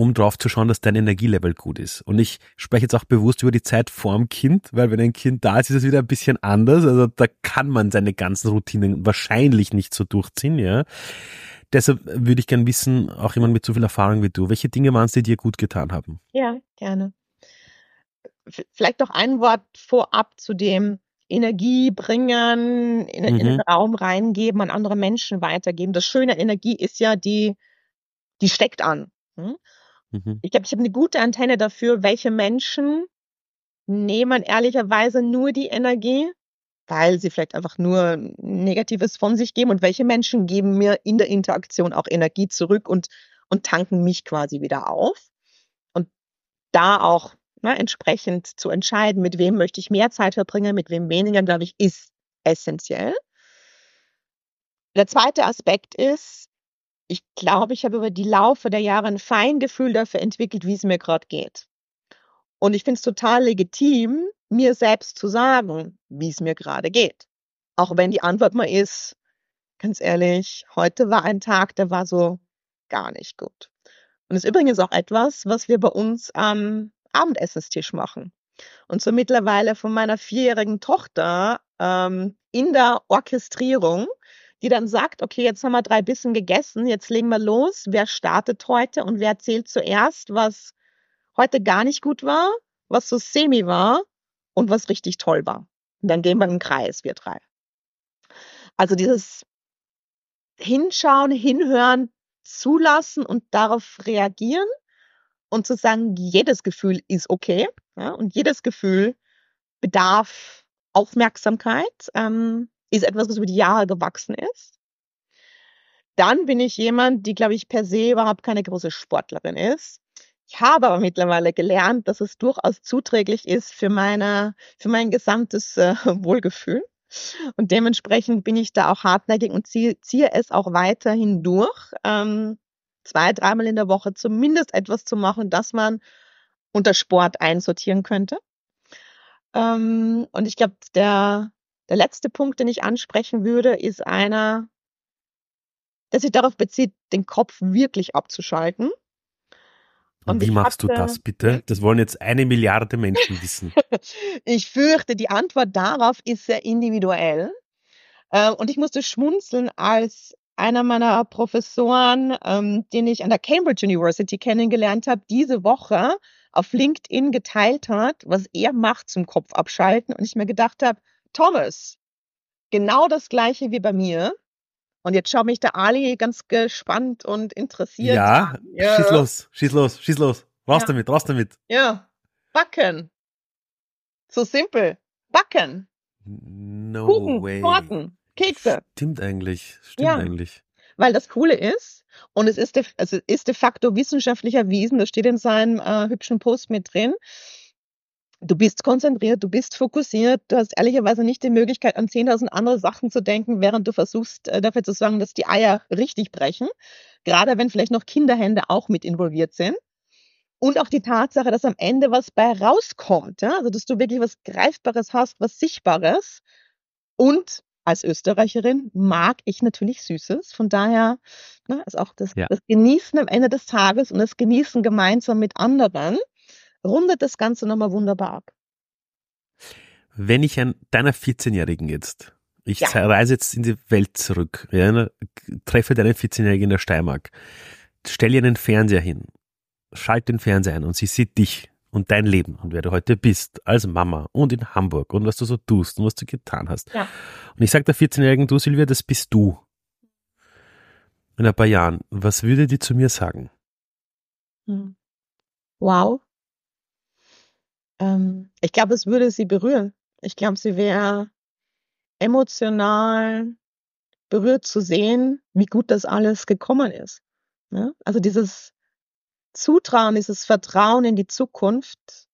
um drauf zu schauen, dass dein Energielevel gut ist. Und ich spreche jetzt auch bewusst über die Zeit vorm Kind, weil wenn ein Kind da ist, ist es wieder ein bisschen anders. Also da kann man seine ganzen Routinen wahrscheinlich nicht so durchziehen, ja. Deshalb würde ich gern wissen, auch jemand mit so viel Erfahrung wie du, welche Dinge waren es, die dir gut getan haben? Ja, gerne. Vielleicht noch ein Wort vorab zu dem Energie bringen, in, mhm. in den Raum reingeben, an andere Menschen weitergeben. Das Schöne an Energie ist ja, die, die steckt an. Hm? Mhm. Ich glaube, ich habe eine gute Antenne dafür, welche Menschen nehmen ehrlicherweise nur die Energie, weil sie vielleicht einfach nur Negatives von sich geben und welche Menschen geben mir in der Interaktion auch Energie zurück und, und tanken mich quasi wieder auf. Und da auch ne, entsprechend zu entscheiden, mit wem möchte ich mehr Zeit verbringen, mit wem weniger, glaube ich, ist essentiell. Der zweite Aspekt ist, ich glaube, ich habe über die Laufe der Jahre ein Feingefühl dafür entwickelt, wie es mir gerade geht. Und ich finde es total legitim, mir selbst zu sagen, wie es mir gerade geht. Auch wenn die Antwort mal ist, ganz ehrlich, heute war ein Tag, der war so gar nicht gut. Und das ist übrigens auch etwas, was wir bei uns am Abendessenstisch machen. Und so mittlerweile von meiner vierjährigen Tochter ähm, in der Orchestrierung die dann sagt, okay, jetzt haben wir drei Bissen gegessen, jetzt legen wir los. Wer startet heute und wer erzählt zuerst, was heute gar nicht gut war, was so semi war und was richtig toll war. Und dann gehen wir im Kreis, wir drei. Also dieses Hinschauen, Hinhören, zulassen und darauf reagieren und zu sagen, jedes Gefühl ist okay ja, und jedes Gefühl bedarf Aufmerksamkeit. Ähm, ist etwas, was über die Jahre gewachsen ist. Dann bin ich jemand, die, glaube ich, per se überhaupt keine große Sportlerin ist. Ich habe aber mittlerweile gelernt, dass es durchaus zuträglich ist für meine, für mein gesamtes äh, Wohlgefühl. Und dementsprechend bin ich da auch hartnäckig und ziehe, ziehe es auch weiterhin durch, ähm, zwei, dreimal in der Woche zumindest etwas zu machen, das man unter Sport einsortieren könnte. Ähm, und ich glaube, der, der letzte Punkt, den ich ansprechen würde, ist einer, der sich darauf bezieht, den Kopf wirklich abzuschalten. Und wie machst hatte, du das bitte? Das wollen jetzt eine Milliarde Menschen wissen. ich fürchte, die Antwort darauf ist sehr individuell. Äh, und ich musste schmunzeln, als einer meiner Professoren, ähm, den ich an der Cambridge University kennengelernt habe, diese Woche auf LinkedIn geteilt hat, was er macht zum Kopf abschalten. Und ich mir gedacht habe, Thomas, genau das gleiche wie bei mir. Und jetzt schaut mich der Ali ganz gespannt und interessiert. Ja, ja. schieß los, schieß los, schieß los. Raus ja. damit, raus damit. Ja, backen. So simpel. Backen. No Kuchen, way. Torten, Kekse. Stimmt eigentlich, stimmt ja. eigentlich. Weil das Coole ist, und es ist de, also ist de facto wissenschaftlich erwiesen, das steht in seinem äh, hübschen Post mit drin, du bist konzentriert, du bist fokussiert, du hast ehrlicherweise nicht die Möglichkeit, an 10.000 andere Sachen zu denken, während du versuchst, äh, dafür zu sorgen, dass die Eier richtig brechen. Gerade wenn vielleicht noch Kinderhände auch mit involviert sind. Und auch die Tatsache, dass am Ende was bei rauskommt, ja? also dass du wirklich was Greifbares hast, was Sichtbares. Und als Österreicherin mag ich natürlich Süßes. Von daher, ne, also auch das, ja. das Genießen am Ende des Tages und das Genießen gemeinsam mit anderen rundet das Ganze nochmal wunderbar ab. Wenn ich an deiner 14-Jährigen jetzt, ich ja. reise jetzt in die Welt zurück, ja, treffe deine 14-Jährige in der Steiermark, stell ihr einen Fernseher hin, schalt den Fernseher ein und sie sieht dich und dein Leben und wer du heute bist als Mama und in Hamburg und was du so tust und was du getan hast. Ja. Und ich sage der 14-Jährigen, du Silvia, das bist du. In ein paar Jahren, was würde die zu mir sagen? Hm. Wow, ähm, ich glaube, es würde sie berühren. Ich glaube, sie wäre emotional berührt zu sehen, wie gut das alles gekommen ist. Ne? Also dieses Zutrauen, dieses Vertrauen in die Zukunft.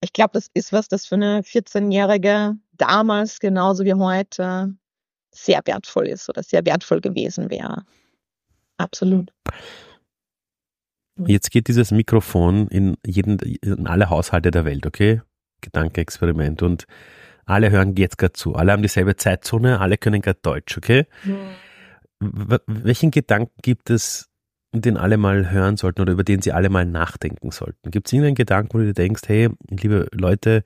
Ich glaube, das ist was, das für eine 14-Jährige damals genauso wie heute sehr wertvoll ist oder sehr wertvoll gewesen wäre. Absolut. Jetzt geht dieses Mikrofon in, jeden, in alle Haushalte der Welt, okay? Gedankenexperiment. Und alle hören jetzt gerade zu. Alle haben dieselbe Zeitzone, alle können gerade Deutsch, okay? Mhm. Welchen Gedanken gibt es, den alle mal hören sollten oder über den sie alle mal nachdenken sollten? Gibt es irgendeinen Gedanken, wo du dir denkst, hey, liebe Leute,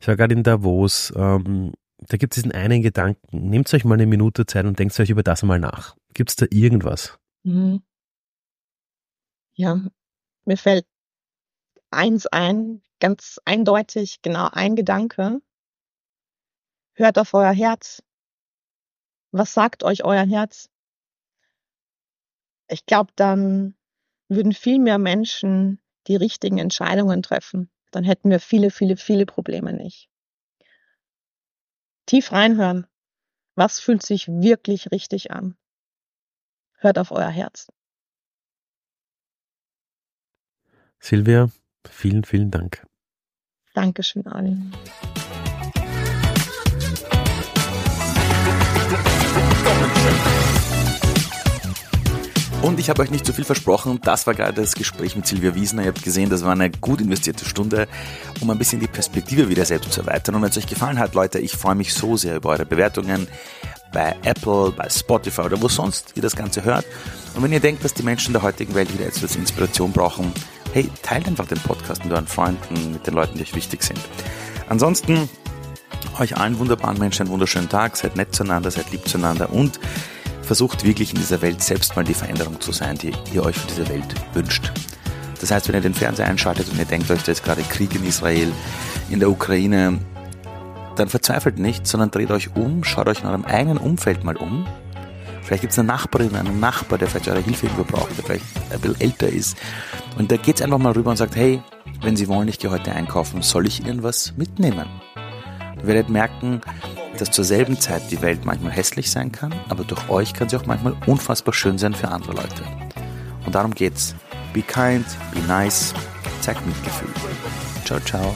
ich war gerade in Davos, ähm, da gibt es diesen einen Gedanken. Nehmt euch mal eine Minute Zeit und denkt euch über das mal nach. Gibt es da irgendwas? Mhm. Ja, mir fällt eins ein, ganz eindeutig, genau ein Gedanke. Hört auf euer Herz. Was sagt euch euer Herz? Ich glaube, dann würden viel mehr Menschen die richtigen Entscheidungen treffen. Dann hätten wir viele, viele, viele Probleme nicht. Tief reinhören. Was fühlt sich wirklich richtig an? Hört auf euer Herz. Silvia, vielen, vielen Dank. Dankeschön, Ali. Und ich habe euch nicht zu viel versprochen. Das war gerade das Gespräch mit Silvia Wiesner. Ihr habt gesehen, das war eine gut investierte Stunde, um ein bisschen die Perspektive wieder selbst zu erweitern. Und wenn es euch gefallen hat, Leute, ich freue mich so sehr über eure Bewertungen bei Apple, bei Spotify oder wo sonst ihr das Ganze hört. Und wenn ihr denkt, dass die Menschen der heutigen Welt wieder etwas Inspiration brauchen, hey, teilt einfach den Podcast mit euren Freunden, mit den Leuten, die euch wichtig sind. Ansonsten euch allen wunderbaren Menschen einen wunderschönen Tag, seid nett zueinander, seid lieb zueinander und versucht wirklich in dieser Welt selbst mal die Veränderung zu sein, die ihr euch für diese Welt wünscht. Das heißt, wenn ihr den Fernseher einschaltet und ihr denkt euch, da ist gerade Krieg in Israel, in der Ukraine, dann verzweifelt nicht, sondern dreht euch um, schaut euch in eurem eigenen Umfeld mal um Vielleicht gibt es eine Nachbarin, einen Nachbar, der vielleicht eure Hilfe irgendwo braucht, der vielleicht ein bisschen älter ist. Und da geht es einfach mal rüber und sagt, hey, wenn Sie wollen, ich gehe heute einkaufen, soll ich Ihnen was mitnehmen? Ihr werdet merken, dass zur selben Zeit die Welt manchmal hässlich sein kann, aber durch euch kann sie auch manchmal unfassbar schön sein für andere Leute. Und darum geht's. Be kind, be nice, zeigt Mitgefühl. Ciao, ciao.